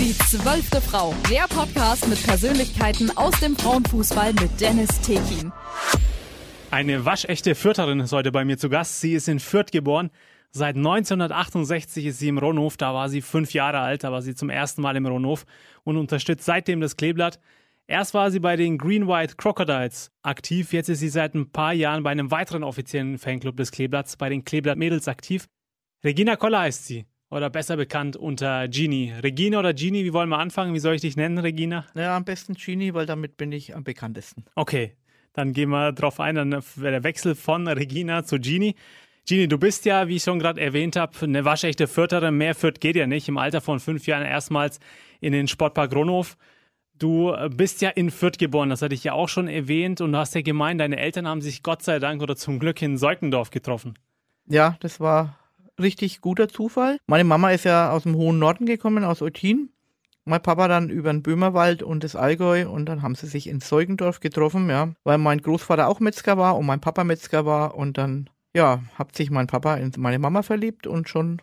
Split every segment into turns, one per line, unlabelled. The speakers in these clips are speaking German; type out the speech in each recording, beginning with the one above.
Die zwölfte Frau, der Podcast mit Persönlichkeiten aus dem Frauenfußball mit Dennis Tekin.
Eine waschechte Fürtherin ist heute bei mir zu Gast. Sie ist in Fürth geboren. Seit 1968 ist sie im Ronhof. Da war sie fünf Jahre alt. Da war sie zum ersten Mal im Ronhof und unterstützt seitdem das Kleeblatt. Erst war sie bei den Green White Crocodiles aktiv. Jetzt ist sie seit ein paar Jahren bei einem weiteren offiziellen Fanclub des Kleeblatts, bei den Kleeblatt Mädels aktiv. Regina Koller heißt sie. Oder besser bekannt unter Genie. Regina oder Genie, wie wollen wir anfangen? Wie soll ich dich nennen, Regina?
Ja, am besten Genie, weil damit bin ich am bekanntesten.
Okay, dann gehen wir drauf ein, dann der Wechsel von Regina zu Genie. Genie, du bist ja, wie ich schon gerade erwähnt habe, eine waschechte Fürterin. Mehr Fürth geht ja nicht. Im Alter von fünf Jahren erstmals in den Sportpark Ronhof. Du bist ja in Fürth geboren, das hatte ich ja auch schon erwähnt. Und du hast ja gemeint, deine Eltern haben sich Gott sei Dank oder zum Glück in Seukendorf getroffen.
Ja, das war richtig guter Zufall. Meine Mama ist ja aus dem hohen Norden gekommen, aus Eutin. Mein Papa dann über den Böhmerwald und das Allgäu und dann haben sie sich in Zeugendorf getroffen, ja, weil mein Großvater auch Metzger war und mein Papa Metzger war und dann, ja, hat sich mein Papa in meine Mama verliebt und schon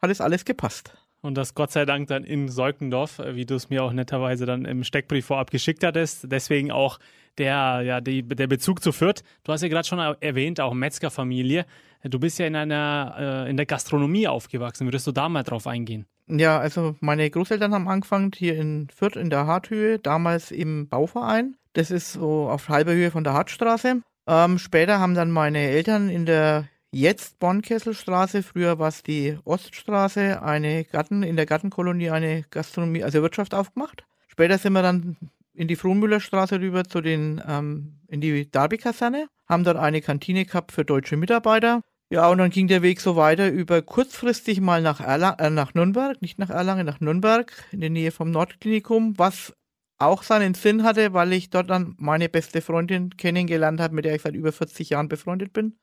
hat es alles gepasst.
Und das Gott sei Dank dann in Seukendorf, wie du es mir auch netterweise dann im Steckbrief vorab geschickt hattest. Deswegen auch der, ja, die, der Bezug zu Fürth. Du hast ja gerade schon erwähnt, auch Metzgerfamilie. Du bist ja in einer, äh, in der Gastronomie aufgewachsen. Würdest du da mal drauf eingehen?
Ja, also meine Großeltern haben angefangen hier in Fürth in der Harthöhe, damals im Bauverein. Das ist so auf halber Höhe von der Hartstraße. Ähm, später haben dann meine Eltern in der jetzt Bonnkesselstraße, früher war es die Oststraße, eine Garten, in der Gartenkolonie eine Gastronomie, also Wirtschaft aufgemacht. Später sind wir dann in die Frohnmüllerstraße rüber zu den, ähm, in die Darby-Kaserne, haben dort eine Kantine gehabt für deutsche Mitarbeiter. Ja, und dann ging der Weg so weiter über kurzfristig mal nach, Erlang, äh, nach Nürnberg, nicht nach Erlangen, nach Nürnberg, in der Nähe vom Nordklinikum, was auch seinen Sinn hatte, weil ich dort dann meine beste Freundin kennengelernt habe, mit der ich seit über 40 Jahren befreundet bin.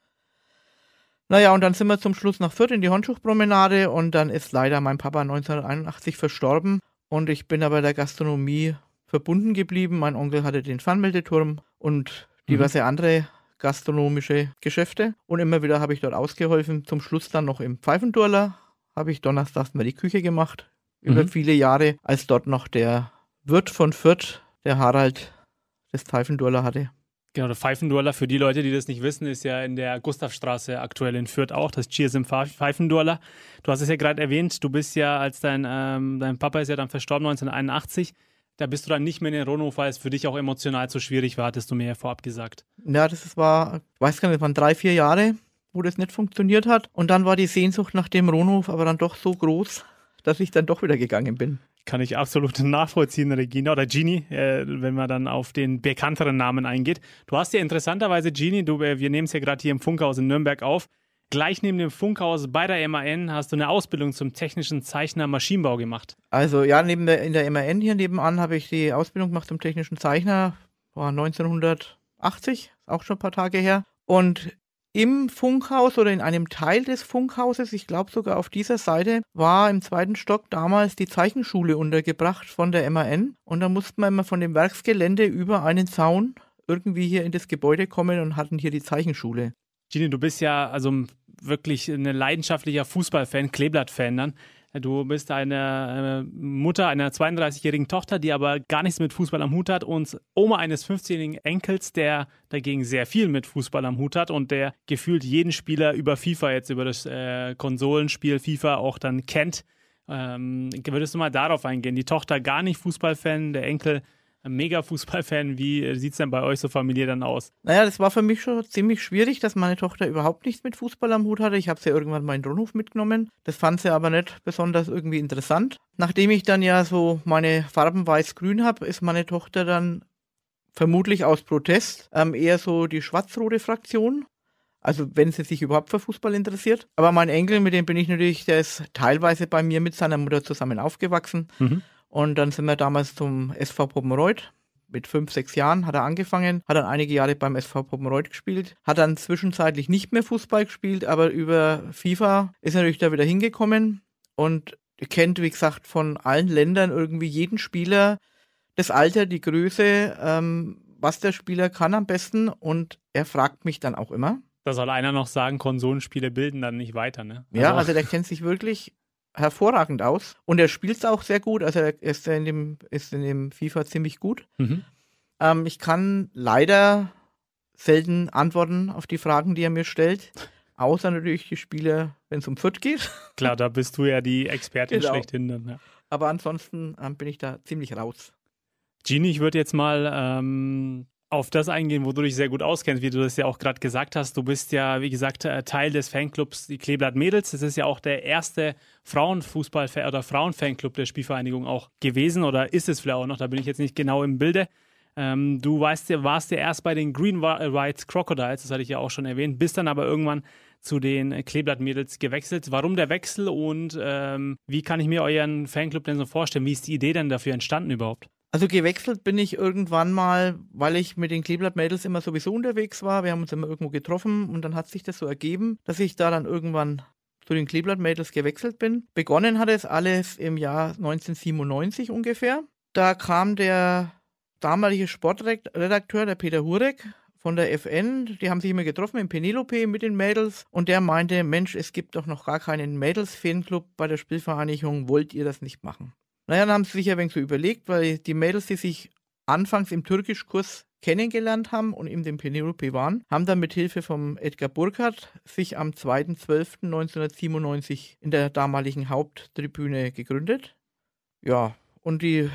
Naja, und dann sind wir zum Schluss nach Fürth in die Hornschuchpromenade und dann ist leider mein Papa 1981 verstorben und ich bin aber der Gastronomie verbunden geblieben. Mein Onkel hatte den Fernmeldeturm und diverse mhm. andere gastronomische Geschäfte. Und immer wieder habe ich dort ausgeholfen. Zum Schluss dann noch im Pfeifendurler habe ich donnerstags mal die Küche gemacht. Über mhm. viele Jahre, als dort noch der Wirt von Fürth, der Harald, das Pfeifendurler hatte.
Genau, der Pfeifendurler, für die Leute, die das nicht wissen, ist ja in der Gustavstraße aktuell in Fürth auch, das Cheers im Pfeifendurler. Du hast es ja gerade erwähnt, du bist ja, als dein, ähm, dein Papa ist ja dann verstorben 1981, da bist du dann nicht mehr in den Ronhof, weil es für dich auch emotional zu schwierig war, hattest du mir ja vorab gesagt.
Ja, das war, ich weiß gar nicht, waren drei, vier Jahre, wo das nicht funktioniert hat. Und dann war die Sehnsucht nach dem Ronhof aber dann doch so groß, dass ich dann doch wieder gegangen bin.
Kann ich absolut nachvollziehen, Regina oder Genie, äh, wenn man dann auf den bekannteren Namen eingeht. Du hast ja interessanterweise, Genie, du, äh, wir nehmen es ja gerade hier im Funkhaus in Nürnberg auf, Gleich neben dem Funkhaus bei der MAN hast du eine Ausbildung zum technischen Zeichner Maschinenbau gemacht.
Also ja, neben der, in der MAN hier nebenan habe ich die Ausbildung gemacht zum technischen Zeichner. War 1980, auch schon ein paar Tage her. Und im Funkhaus oder in einem Teil des Funkhauses, ich glaube sogar auf dieser Seite, war im zweiten Stock damals die Zeichenschule untergebracht von der MAN. Und da mussten wir immer von dem Werksgelände über einen Zaun irgendwie hier in das Gebäude kommen und hatten hier die Zeichenschule.
Gini, du bist ja also wirklich ein leidenschaftlicher Fußballfan, Kleeblatt-Fan dann. Du bist eine äh, Mutter einer 32-jährigen Tochter, die aber gar nichts mit Fußball am Hut hat und Oma eines 15-jährigen Enkels, der dagegen sehr viel mit Fußball am Hut hat und der gefühlt jeden Spieler über FIFA jetzt, über das äh, Konsolenspiel FIFA auch dann kennt. Ähm, würdest du mal darauf eingehen? Die Tochter gar nicht Fußballfan, der Enkel mega Fußballfan. Wie sieht es denn bei euch so familiär dann aus?
Naja, das war für mich schon ziemlich schwierig, dass meine Tochter überhaupt nichts mit Fußball am Hut hatte. Ich habe sie irgendwann mal in den Rundhof mitgenommen. Das fand sie aber nicht besonders irgendwie interessant. Nachdem ich dann ja so meine Farben weiß-grün habe, ist meine Tochter dann vermutlich aus Protest ähm, eher so die schwarz-rote Fraktion. Also wenn sie sich überhaupt für Fußball interessiert. Aber mein Enkel, mit dem bin ich natürlich, der ist teilweise bei mir mit seiner Mutter zusammen aufgewachsen. Mhm. Und dann sind wir damals zum SV Poppenreuth. Mit fünf, sechs Jahren hat er angefangen, hat dann einige Jahre beim SV Poppenreuth gespielt, hat dann zwischenzeitlich nicht mehr Fußball gespielt, aber über FIFA ist er natürlich da wieder hingekommen und kennt, wie gesagt, von allen Ländern irgendwie jeden Spieler, das Alter, die Größe, ähm, was der Spieler kann am besten und er fragt mich dann auch immer.
Da soll einer noch sagen, Konsolenspiele bilden dann nicht weiter, ne?
Also ja, also der kennt sich wirklich hervorragend aus. Und er spielt es auch sehr gut. Also er ist in dem, ist in dem FIFA ziemlich gut. Mhm. Ähm, ich kann leider selten antworten auf die Fragen, die er mir stellt. Außer natürlich die Spiele, wenn es um Fürth geht.
Klar, da bist du ja die Expertin genau. schlechthin. Dann, ja.
Aber ansonsten ähm, bin ich da ziemlich raus.
Genie, ich würde jetzt mal ähm, auf das eingehen, wo du dich sehr gut auskennst, wie du das ja auch gerade gesagt hast. Du bist ja, wie gesagt, äh, Teil des Fanclubs die Kleeblatt Mädels. Das ist ja auch der erste Frauenfußball- oder Frauenfanclub der Spielvereinigung auch gewesen oder ist es vielleicht auch noch, da bin ich jetzt nicht genau im Bilde. Ähm, du weißt, warst ja erst bei den Green White Crocodiles, das hatte ich ja auch schon erwähnt, bist dann aber irgendwann zu den Kleeblatt-Mädels gewechselt. Warum der Wechsel und ähm, wie kann ich mir euren Fanclub denn so vorstellen? Wie ist die Idee denn dafür entstanden überhaupt?
Also gewechselt bin ich irgendwann mal, weil ich mit den Kleeblatt-Mädels immer sowieso unterwegs war. Wir haben uns immer irgendwo getroffen und dann hat sich das so ergeben, dass ich da dann irgendwann zu den Kleeblatt-Mädels gewechselt bin. Begonnen hat es alles im Jahr 1997 ungefähr. Da kam der damalige Sportredakteur, der Peter Hurek, von der FN, die haben sich immer getroffen in Penelope mit den Mädels und der meinte, Mensch, es gibt doch noch gar keinen Mädels-Fanclub bei der Spielvereinigung, wollt ihr das nicht machen? Naja, dann haben sie sich ein wenig so überlegt, weil die Mädels, die sich anfangs im Türkischkurs kennengelernt haben und in dem Penelope waren, haben dann mit Hilfe vom Edgar Burkhardt sich am 2.12.1997 in der damaligen Haupttribüne gegründet. Ja, und die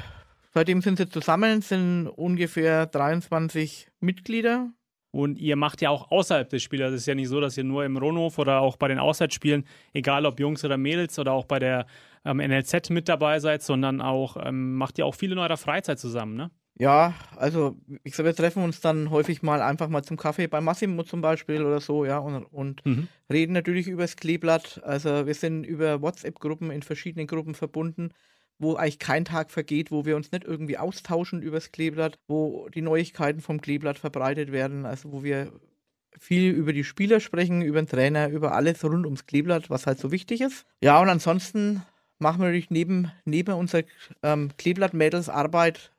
Seitdem sind sie zusammen, sind ungefähr 23 Mitglieder.
Und ihr macht ja auch außerhalb des Spiels. Es ist ja nicht so, dass ihr nur im Ronhof oder auch bei den Auswärtsspielen, egal ob Jungs oder Mädels oder auch bei der ähm, NLZ mit dabei seid, sondern auch ähm, macht ihr auch viel in eurer Freizeit zusammen, ne?
Ja, also ich sage, wir treffen uns dann häufig mal einfach mal zum Kaffee bei Massimo zum Beispiel oder so, ja, und, und mhm. reden natürlich über das Kleeblatt. Also wir sind über WhatsApp-Gruppen in verschiedenen Gruppen verbunden wo eigentlich kein Tag vergeht, wo wir uns nicht irgendwie austauschen übers Kleeblatt, wo die Neuigkeiten vom Kleeblatt verbreitet werden, also wo wir viel über die Spieler sprechen, über den Trainer, über alles rund ums Kleeblatt, was halt so wichtig ist. Ja, und ansonsten machen wir natürlich neben, neben unserer ähm, Kleeblatt-Mädels-Arbeit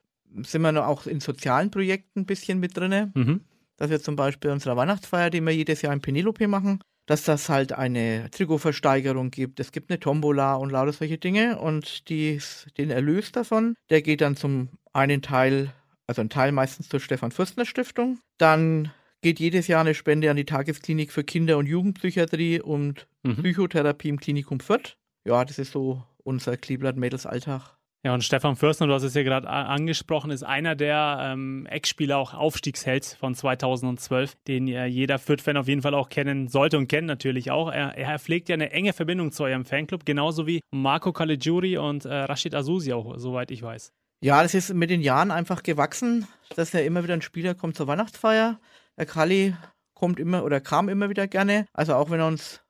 sind wir auch in sozialen Projekten ein bisschen mit drin. Mhm. Dass wir zum Beispiel unsere Weihnachtsfeier, die wir jedes Jahr in Penelope machen, dass das halt eine Trikotversteigerung gibt. Es gibt eine Tombola und lauter solche Dinge. Und dies, den Erlös davon, der geht dann zum einen Teil, also ein Teil meistens zur Stefan Fürstner Stiftung. Dann geht jedes Jahr eine Spende an die Tagesklinik für Kinder- und Jugendpsychiatrie und mhm. Psychotherapie im Klinikum Fürth. Ja, das ist so unser Kleeblatt-Mädels-Alltag.
Ja, und Stefan Fürstner, du hast es ja gerade angesprochen, ist einer der ähm, Ex-Spieler, auch Aufstiegshelds von 2012, den äh, jeder Fürth-Fan auf jeden Fall auch kennen sollte und kennt natürlich auch. Er, er pflegt ja eine enge Verbindung zu eurem Fanclub, genauso wie Marco Caligiuri und äh, Rashid Azusi auch, soweit ich weiß.
Ja, das ist mit den Jahren einfach gewachsen, dass ja immer wieder ein Spieler kommt zur Weihnachtsfeier. Der Kali kommt immer oder kam immer wieder gerne. Also auch wenn er uns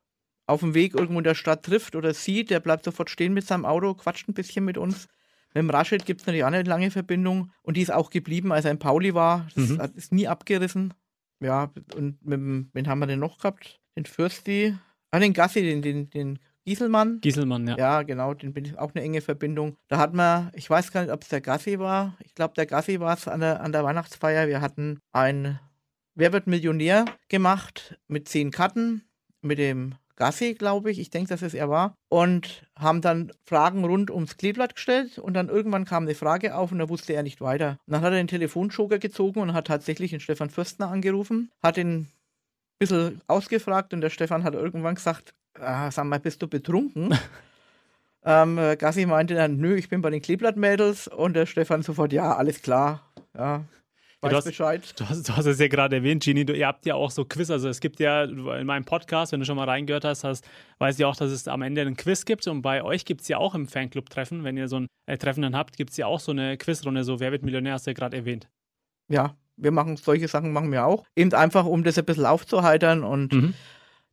auf dem Weg irgendwo in der Stadt trifft oder sieht, der bleibt sofort stehen mit seinem Auto, quatscht ein bisschen mit uns. Mit dem Raschid gibt es natürlich auch eine lange Verbindung und die ist auch geblieben, als er in Pauli war. Das mhm. ist nie abgerissen. Ja, und mit dem, wen haben wir denn noch gehabt? Den Fürsti, ah, den Gassi, den, den, den Gieselmann.
Gieselmann, ja.
Ja, genau, den bin ich auch eine enge Verbindung. Da hat man, ich weiß gar nicht, ob es der Gassi war. Ich glaube, der Gassi war es an der, an der Weihnachtsfeier. Wir hatten ein Wer wird Millionär gemacht mit zehn Karten, mit dem Gassi, glaube ich, ich denke, dass es er war, und haben dann Fragen rund ums Kleeblatt gestellt und dann irgendwann kam eine Frage auf und da wusste er nicht weiter. Und dann hat er den Telefonjoker gezogen und hat tatsächlich den Stefan Fürstner angerufen, hat ihn ein bisschen ausgefragt und der Stefan hat irgendwann gesagt, ah, sag mal, bist du betrunken? ähm, Gassi meinte dann, nö, ich bin bei den Kleeblatt-Mädels und der Stefan sofort, ja, alles klar. Ja,
Weiß du hast, Bescheid. Du hast, du hast es ja gerade erwähnt, Genie, du, ihr habt ja auch so Quiz, also es gibt ja in meinem Podcast, wenn du schon mal reingehört hast, hast weißt du ja auch, dass es am Ende einen Quiz gibt und bei euch gibt es ja auch im Fanclub-Treffen, wenn ihr so ein äh, Treffen dann habt, gibt es ja auch so eine Quizrunde, so Wer wird Millionär, hast du ja gerade erwähnt.
Ja, wir machen solche Sachen, machen wir auch. Eben einfach, um das ein bisschen aufzuheitern und mhm.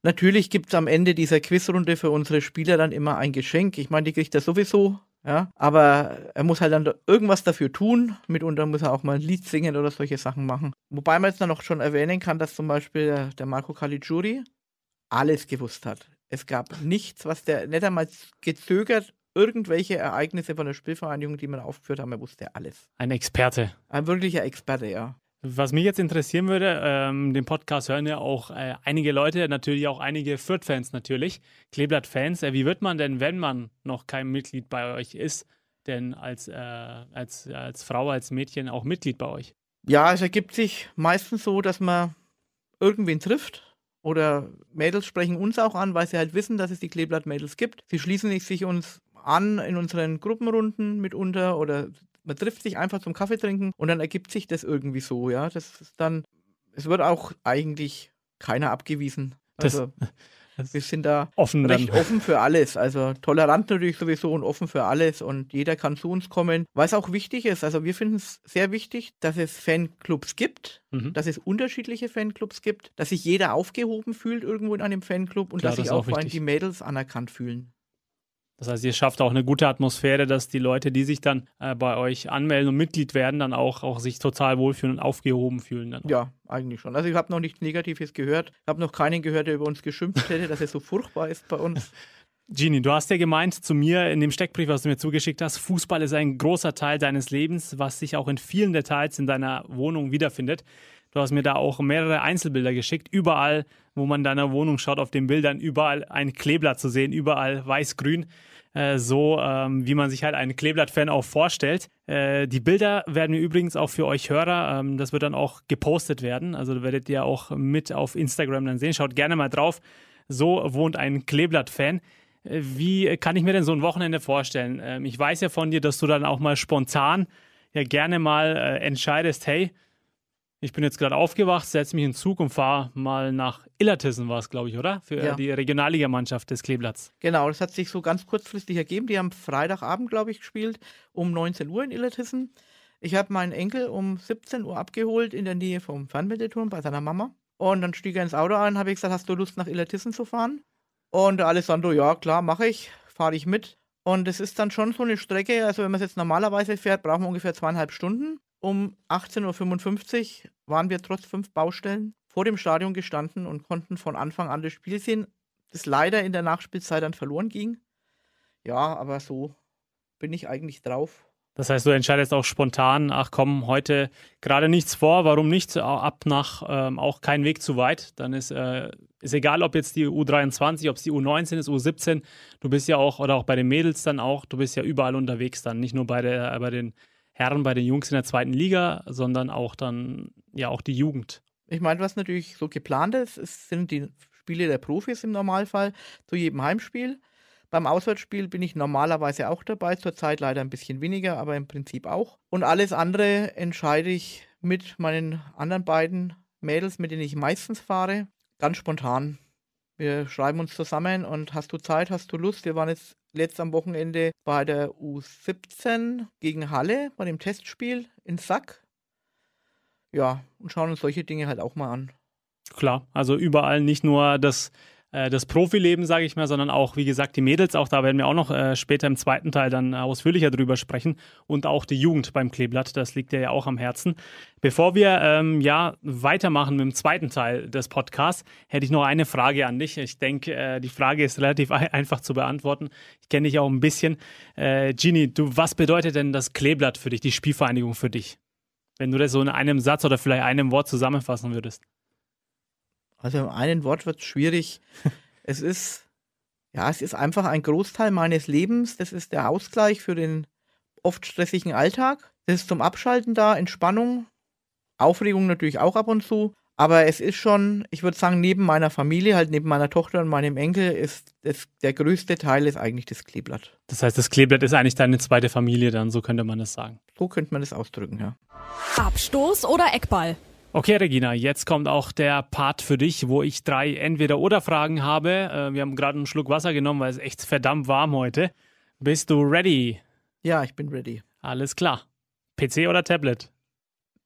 Natürlich gibt es am Ende dieser Quizrunde für unsere Spieler dann immer ein Geschenk. Ich meine, die kriegt er sowieso ja, aber er muss halt dann irgendwas dafür tun. Mitunter muss er auch mal ein Lied singen oder solche Sachen machen. Wobei man jetzt dann noch schon erwähnen kann, dass zum Beispiel der, Marco Caligiuri alles gewusst hat. Es gab nichts, was der nicht einmal gezögert, irgendwelche Ereignisse von der Spielvereinigung, die man aufgeführt haben, er wusste alles.
Ein Experte.
Ein wirklicher Experte, ja.
Was mich jetzt interessieren würde, ähm, den Podcast hören ja auch äh, einige Leute, natürlich auch einige Fürth-Fans natürlich, Kleeblatt-Fans. Äh, wie wird man denn, wenn man noch kein Mitglied bei euch ist, denn als, äh, als, als Frau, als Mädchen auch Mitglied bei euch?
Ja, es ergibt sich meistens so, dass man irgendwen trifft. Oder Mädels sprechen uns auch an, weil sie halt wissen, dass es die Kleeblatt-Mädels gibt. Sie schließen sich uns an in unseren Gruppenrunden mitunter oder man trifft sich einfach zum Kaffee trinken und dann ergibt sich das irgendwie so, ja. Das ist dann, es wird auch eigentlich keiner abgewiesen. Also das, wir sind da
offen
recht dann. offen für alles. Also tolerant natürlich sowieso und offen für alles und jeder kann zu uns kommen. Was auch wichtig ist, also wir finden es sehr wichtig, dass es Fanclubs gibt, mhm. dass es unterschiedliche Fanclubs gibt, dass sich jeder aufgehoben fühlt irgendwo in einem Fanclub und Klar, dass sich auch, auch die Mädels anerkannt fühlen.
Das heißt, ihr schafft auch eine gute Atmosphäre, dass die Leute, die sich dann äh, bei euch anmelden und Mitglied werden, dann auch, auch sich total wohlfühlen und aufgehoben fühlen. Dann
ja, eigentlich schon. Also ich habe noch nichts Negatives gehört. Ich habe noch keinen gehört, der über uns geschimpft hätte, dass es so furchtbar ist bei uns.
Genie, du hast ja gemeint zu mir in dem Steckbrief, was du mir zugeschickt hast, Fußball ist ein großer Teil deines Lebens, was sich auch in vielen Details in deiner Wohnung wiederfindet. Du hast mir da auch mehrere Einzelbilder geschickt. Überall, wo man deiner Wohnung schaut, auf den Bildern, überall ein Kleeblatt zu sehen, überall weiß-grün. Äh, so ähm, wie man sich halt einen Kleeblatt-Fan auch vorstellt. Äh, die Bilder werden wir übrigens auch für euch Hörer, ähm, das wird dann auch gepostet werden. Also werdet ihr auch mit auf Instagram dann sehen. Schaut gerne mal drauf. So wohnt ein Kleeblatt-Fan. Äh, wie kann ich mir denn so ein Wochenende vorstellen? Ähm, ich weiß ja von dir, dass du dann auch mal spontan ja gerne mal äh, entscheidest, hey, ich bin jetzt gerade aufgewacht, setze mich in den Zug und fahre mal nach Illertissen, war es, glaube ich, oder? Für ja. die Regionalligamannschaft des Kleeblatts.
Genau, das hat sich so ganz kurzfristig ergeben. Die haben Freitagabend, glaube ich, gespielt, um 19 Uhr in Illertissen. Ich habe meinen Enkel um 17 Uhr abgeholt in der Nähe vom Fernmeldeturm bei seiner Mama. Und dann stieg er ins Auto ein und habe gesagt, hast du Lust nach Illertissen zu fahren? Und Alessandro, ja klar, mache ich, fahre ich mit. Und es ist dann schon so eine Strecke, also wenn man es jetzt normalerweise fährt, brauchen wir ungefähr zweieinhalb Stunden. Um 18.55 Uhr waren wir trotz fünf Baustellen vor dem Stadion gestanden und konnten von Anfang an das Spiel sehen, das leider in der Nachspielzeit dann verloren ging. Ja, aber so bin ich eigentlich drauf.
Das heißt, du entscheidest auch spontan, ach komm, heute gerade nichts vor, warum nicht? Ab nach ähm, auch kein Weg zu weit. Dann ist, äh, ist egal, ob jetzt die U23, ob es die U19 ist, U17, du bist ja auch, oder auch bei den Mädels dann auch, du bist ja überall unterwegs dann, nicht nur bei, der, bei den Herren, bei den Jungs in der zweiten Liga, sondern auch dann ja auch die Jugend.
Ich meine, was natürlich so geplant ist, ist sind die Spiele der Profis im Normalfall zu jedem Heimspiel. Beim Auswärtsspiel bin ich normalerweise auch dabei, zurzeit leider ein bisschen weniger, aber im Prinzip auch. Und alles andere entscheide ich mit meinen anderen beiden Mädels, mit denen ich meistens fahre, ganz spontan. Wir schreiben uns zusammen und hast du Zeit, hast du Lust? Wir waren jetzt letzt am Wochenende bei der U17 gegen Halle bei dem Testspiel in Sack. Ja, und schauen uns solche Dinge halt auch mal an.
Klar, also überall nicht nur das äh, das Profileben, sage ich mal, sondern auch, wie gesagt, die Mädels. Auch da werden wir auch noch äh, später im zweiten Teil dann ausführlicher drüber sprechen. Und auch die Jugend beim Kleeblatt, das liegt dir ja auch am Herzen. Bevor wir ähm, ja weitermachen mit dem zweiten Teil des Podcasts, hätte ich noch eine Frage an dich. Ich denke, äh, die Frage ist relativ einfach zu beantworten. Ich kenne dich auch ein bisschen. Äh, Gini, du, was bedeutet denn das Kleeblatt für dich, die Spielvereinigung für dich? Wenn du das so in einem Satz oder vielleicht einem Wort zusammenfassen würdest.
Also in einem Wort wird es schwierig. es ist, ja, es ist einfach ein Großteil meines Lebens. Das ist der Ausgleich für den oft stressigen Alltag. Das ist zum Abschalten da, Entspannung, Aufregung natürlich auch ab und zu. Aber es ist schon, ich würde sagen, neben meiner Familie, halt neben meiner Tochter und meinem Enkel, ist das, der größte Teil ist eigentlich das Kleeblatt.
Das heißt, das Kleeblatt ist eigentlich deine zweite Familie dann, so könnte man das sagen.
So könnte man das ausdrücken, ja.
Abstoß oder Eckball?
Okay, Regina, jetzt kommt auch der Part für dich, wo ich drei Entweder-Oder-Fragen habe. Äh, wir haben gerade einen Schluck Wasser genommen, weil es echt verdammt warm heute. Bist du ready?
Ja, ich bin ready.
Alles klar. PC oder Tablet?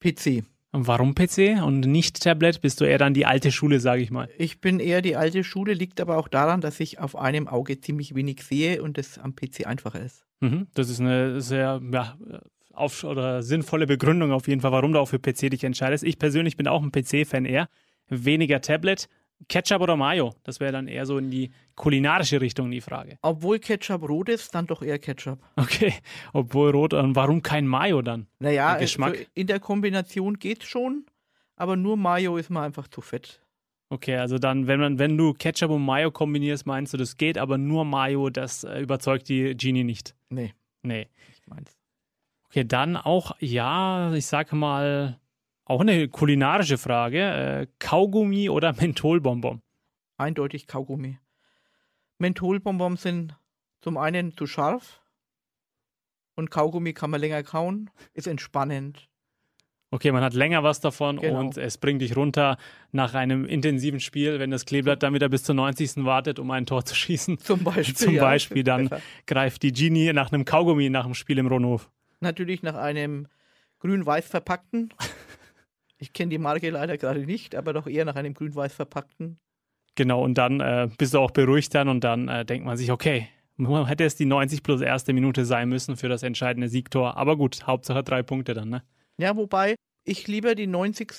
PC.
Warum PC und nicht Tablet? Bist du eher dann die alte Schule, sage ich mal?
Ich bin eher die alte Schule, liegt aber auch daran, dass ich auf einem Auge ziemlich wenig sehe und es am PC einfacher ist.
Mhm, das ist eine sehr ja, auf, oder sinnvolle Begründung auf jeden Fall, warum du auch für PC dich entscheidest. Ich persönlich bin auch ein PC-Fan eher. Weniger Tablet. Ketchup oder Mayo? Das wäre dann eher so in die kulinarische Richtung die Frage.
Obwohl Ketchup rot ist, dann doch eher Ketchup.
Okay, obwohl rot, und warum kein Mayo dann?
Naja,
Der Geschmack.
in der Kombination geht's schon, aber nur Mayo ist mir einfach zu fett.
Okay, also dann, wenn man, wenn du Ketchup und Mayo kombinierst, meinst du, das geht, aber nur Mayo, das äh, überzeugt die Genie nicht.
Nee,
Nee.
ich meins.
Okay, dann auch, ja, ich sage mal, auch eine kulinarische Frage. Äh, Kaugummi oder Mentholbonbon?
Eindeutig Kaugummi. Mentholbonbons sind zum einen zu scharf und Kaugummi kann man länger kauen, ist entspannend.
Okay, man hat länger was davon
Genau.
und es bringt dich runter nach einem intensiven Spiel, wenn das Kleeblatt dann wieder bis zur 90. wartet, um ein Tor zu schießen.
Zum Beispiel.
Zum
ja,
Beispiel dann
besser.
greift die Genie nach einem Kaugummi nach dem Spiel im Ronhof.
Natürlich nach einem grün-weiß verpackten. Ich kenne die Marke leider gerade nicht, aber doch eher nach einem grün-weiß verpackten.
Genau, und dann äh, bist du auch beruhigt dann und dann äh, denkt man sich, okay, hätte es die 90 plus erste Minute sein müssen für das entscheidende Siegtor. Aber gut, Hauptsache drei Punkte dann, ne?
Ja, wobei ich lieber die 90.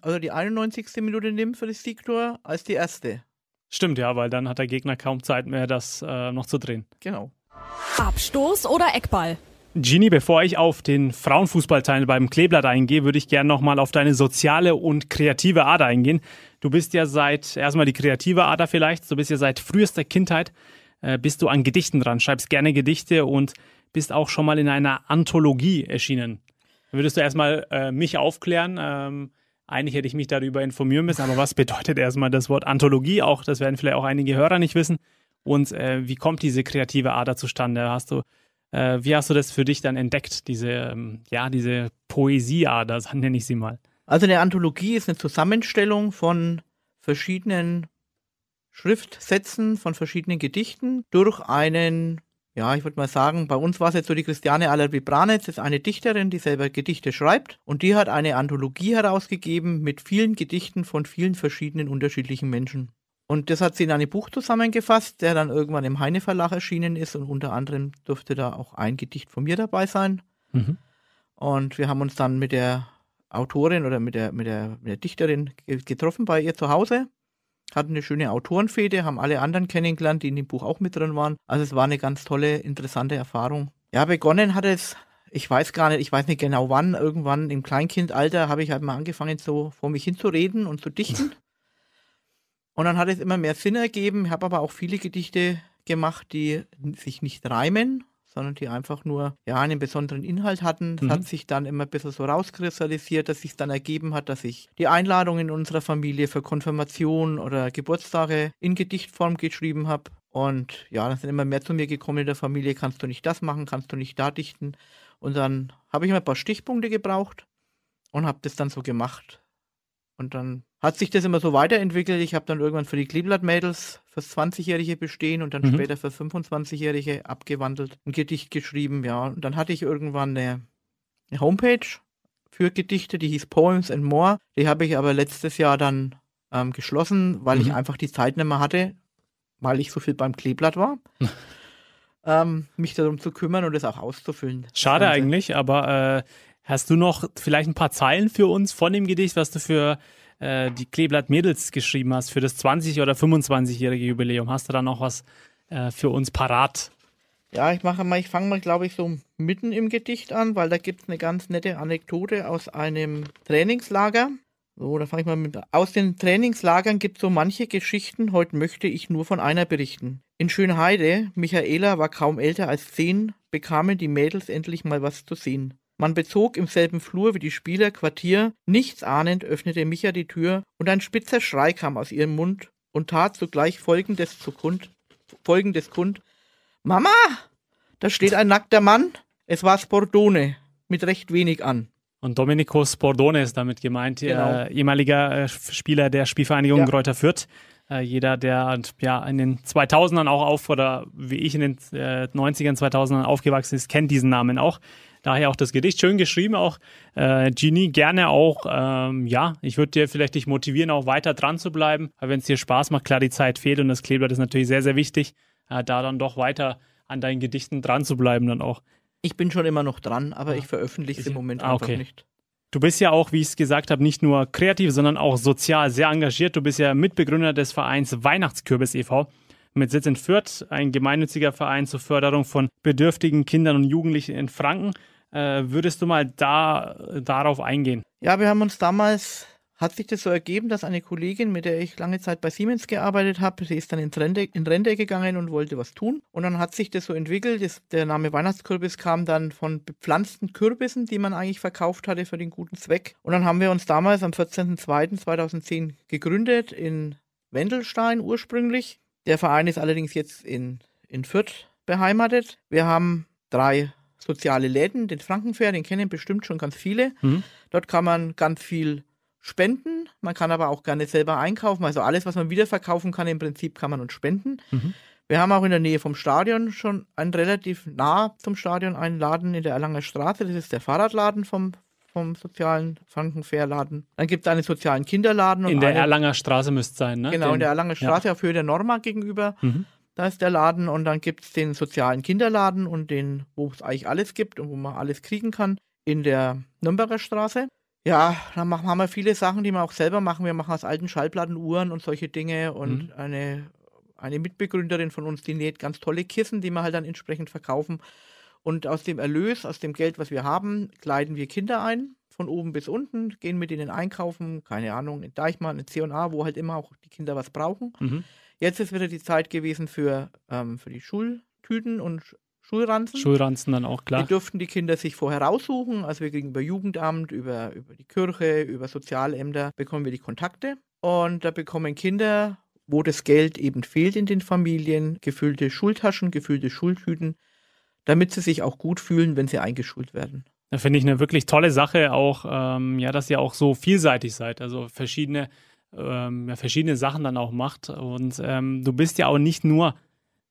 also die 91. Minute nehme für das Siegtor als die erste.
Stimmt, ja, weil dann hat der Gegner kaum Zeit mehr, das äh, noch zu drehen.
Genau.
Abstoß oder Eckball?
Genie, bevor ich auf den Frauenfußballteil beim Kleeblatt eingehe, würde ich gerne nochmal auf deine soziale und kreative Ader eingehen. Du bist ja seit, erstmal die kreative Ader vielleicht, du bist ja seit frühester Kindheit, äh, bist du an Gedichten dran, schreibst gerne Gedichte und bist auch schon mal in einer Anthologie erschienen. Würdest du erstmal äh, mich aufklären? Ähm, eigentlich hätte ich mich darüber informieren müssen, aber was bedeutet erstmal das Wort Anthologie? Auch, das werden vielleicht auch einige Hörer nicht wissen. Und äh, wie kommt diese kreative Ader zustande? Hast du äh, wie hast du das für dich dann entdeckt, diese, ähm, ja, diese Poesieader, nenne ich sie mal?
Also eine Anthologie ist eine Zusammenstellung von verschiedenen Schriftsätzen, von verschiedenen Gedichten durch einen, ja, ich würde mal sagen, bei uns war es jetzt so die Christiane Allerby-Branitz, ist eine Dichterin, die selber Gedichte schreibt und die hat eine Anthologie herausgegeben mit vielen Gedichten von vielen verschiedenen unterschiedlichen Menschen. Und das hat sie in einem Buch zusammengefasst, der dann irgendwann im Heine Verlag erschienen ist und unter anderem durfte da auch ein Gedicht von mir dabei sein.
Mhm.
Und wir haben uns dann mit der Autorin oder mit der, mit der, mit der Dichterin ge- getroffen bei ihr zu Hause, hatten eine schöne Autorenfete, haben alle anderen kennengelernt, die in dem Buch auch mit drin waren. Also es war eine ganz tolle, interessante Erfahrung. Ja, begonnen hat es, ich weiß gar nicht, ich weiß nicht genau wann, irgendwann im Kleinkindalter habe ich halt mal angefangen, so vor mich hinzureden und zu dichten. Und dann hat es immer mehr Sinn ergeben. Ich habe aber auch viele Gedichte gemacht, die sich nicht reimen, sondern die einfach nur ja, einen besonderen Inhalt hatten. Das
Mhm.
hat sich dann immer ein bisschen so rauskristallisiert, dass sich dann ergeben hat, dass ich die Einladungen in unserer Familie für Konfirmation oder Geburtstage in Gedichtform geschrieben habe. Und ja, dann sind immer mehr zu mir gekommen in der Familie, kannst du nicht das machen, kannst du nicht da dichten. Und dann habe ich mir ein paar Stichpunkte gebraucht und habe das dann so gemacht. Und dann hat sich das immer so weiterentwickelt. Ich habe dann irgendwann für die Kleeblatt-Mädels fürs 20-jährige Bestehen und dann
Mhm.
später für 25-jährige abgewandelt ein Gedicht geschrieben. Ja, und dann hatte ich irgendwann eine, eine Homepage für Gedichte, die hieß Poems and More. Die habe ich aber letztes Jahr dann ähm, geschlossen, weil ich
Mhm.
einfach die Zeit nicht mehr hatte, weil ich so viel beim Kleeblatt war, ähm, mich darum zu kümmern und es auch auszufüllen.
Schade eigentlich, aber äh, hast du noch vielleicht ein paar Zeilen für uns von dem Gedicht, was du für äh, die Kleeblatt Mädels geschrieben hast, für das 20- oder 25-jährige Jubiläum? Hast du da noch was äh, für uns parat?
Ja, ich mache mal, ich fange mal, glaube ich, so mitten im Gedicht an, weil da gibt es eine ganz nette Anekdote aus einem Trainingslager. So, da fange ich mal mit. Aus den Trainingslagern gibt es so manche Geschichten, heute möchte ich nur von einer berichten. In Schönheide, Michaela war kaum älter als zehn, bekamen die Mädels endlich mal was zu sehen. Man bezog im selben Flur wie die Spieler Quartier, nichts ahnend öffnete Micha die Tür und ein spitzer Schrei kam aus ihrem Mund und tat sogleich folgendes zu kund, folgendes kund. Mama, da steht ein nackter Mann. Es war Spordone, mit recht wenig an.
Und Domenico Spordone ist damit gemeint,
Genau.
äh, ehemaliger äh, Spieler der Spielvereinigung
Ja.
Greuther Fürth. Äh, jeder, der ja in den 2000ern auch auf oder wie ich in den äh, 90ern, 2000ern aufgewachsen ist, kennt diesen Namen auch. Daher auch das Gedicht schön geschrieben, auch äh, Genie gerne auch. Ähm, ja, ich würde dir vielleicht dich motivieren, auch weiter dran zu bleiben, wenn es dir Spaß macht, klar die Zeit fehlt und das Kleeblatt ist natürlich sehr, sehr wichtig, äh, da dann doch weiter an deinen Gedichten dran zu bleiben dann auch.
Ich bin schon immer noch dran, aber ich veröffentliche es im Moment
Ah,
einfach
okay.
nicht.
Du bist ja auch, wie ich es gesagt habe, nicht nur kreativ, sondern auch sozial sehr engagiert. Du bist ja Mitbegründer des Vereins Weihnachtskürbis e.V. mit Sitz in Fürth, ein gemeinnütziger Verein zur Förderung von bedürftigen Kindern und Jugendlichen in Franken. Äh, würdest du mal da darauf eingehen?
Ja, wir haben uns damals hat sich das so ergeben, dass eine Kollegin, mit der ich lange Zeit bei Siemens gearbeitet habe, sie ist dann in Rente, in Rente gegangen und wollte was tun. Und dann hat sich das so entwickelt. Das, der Name Weihnachtskürbis kam dann von bepflanzten Kürbissen, die man eigentlich verkauft hatte für den guten Zweck. Und dann haben wir uns damals am 14.02.2010 gegründet in Wendelstein ursprünglich. Der Verein ist allerdings jetzt in, in Fürth beheimatet. Wir haben drei soziale Läden, den Frankenfair, den kennen bestimmt schon ganz viele. Mhm. Dort kann man ganz viel spenden. Man kann aber auch gerne selber einkaufen. Also alles, was man wiederverkaufen kann, im Prinzip kann man uns spenden. Mhm. Wir haben auch in der Nähe vom Stadion schon einen relativ nah zum Stadion einen Laden in der Erlanger Straße. Das ist der Fahrradladen vom, vom sozialen Frankenfairladen. Dann gibt es einen sozialen Kinderladen.
in der eine, Erlanger Straße müsste es sein, ne?
Genau, den, in der Erlanger Straße ja. auf Höhe der Norma gegenüber. Mhm. Da ist der Laden und dann gibt es den sozialen Kinderladen und den, wo es eigentlich alles gibt und wo man alles kriegen kann, in der Nürnberger Straße. Ja, dann machen, haben wir viele Sachen, die wir auch selber machen. Wir machen aus alten Schallplatten Uhren und solche Dinge. Und mhm. eine, eine Mitbegründerin von uns, die näht ganz tolle Kissen, die wir halt dann entsprechend verkaufen. Und aus dem Erlös, aus dem Geld, was wir haben, kleiden wir Kinder ein, von oben bis unten, gehen mit ihnen einkaufen, keine Ahnung, in Deichmann, in C&A, wo halt immer auch die Kinder was brauchen. Mhm. Jetzt ist wieder die Zeit gewesen für, ähm, für die Schultüten und Schulranzen.
Schulranzen dann auch, klar.
Die durften die Kinder sich vorher raussuchen. Also wir kriegen über Jugendamt, über, über die Kirche, über Sozialämter, bekommen wir die Kontakte. Und da bekommen Kinder, wo das Geld eben fehlt in den Familien, gefüllte Schultaschen, gefüllte Schultüten, damit sie sich auch gut fühlen, wenn sie eingeschult werden.
Da finde ich eine wirklich tolle Sache auch, ähm, ja, dass ihr auch so vielseitig seid, also verschiedene, ähm, ja, verschiedene Sachen dann auch macht. Und ähm, du bist ja auch nicht nur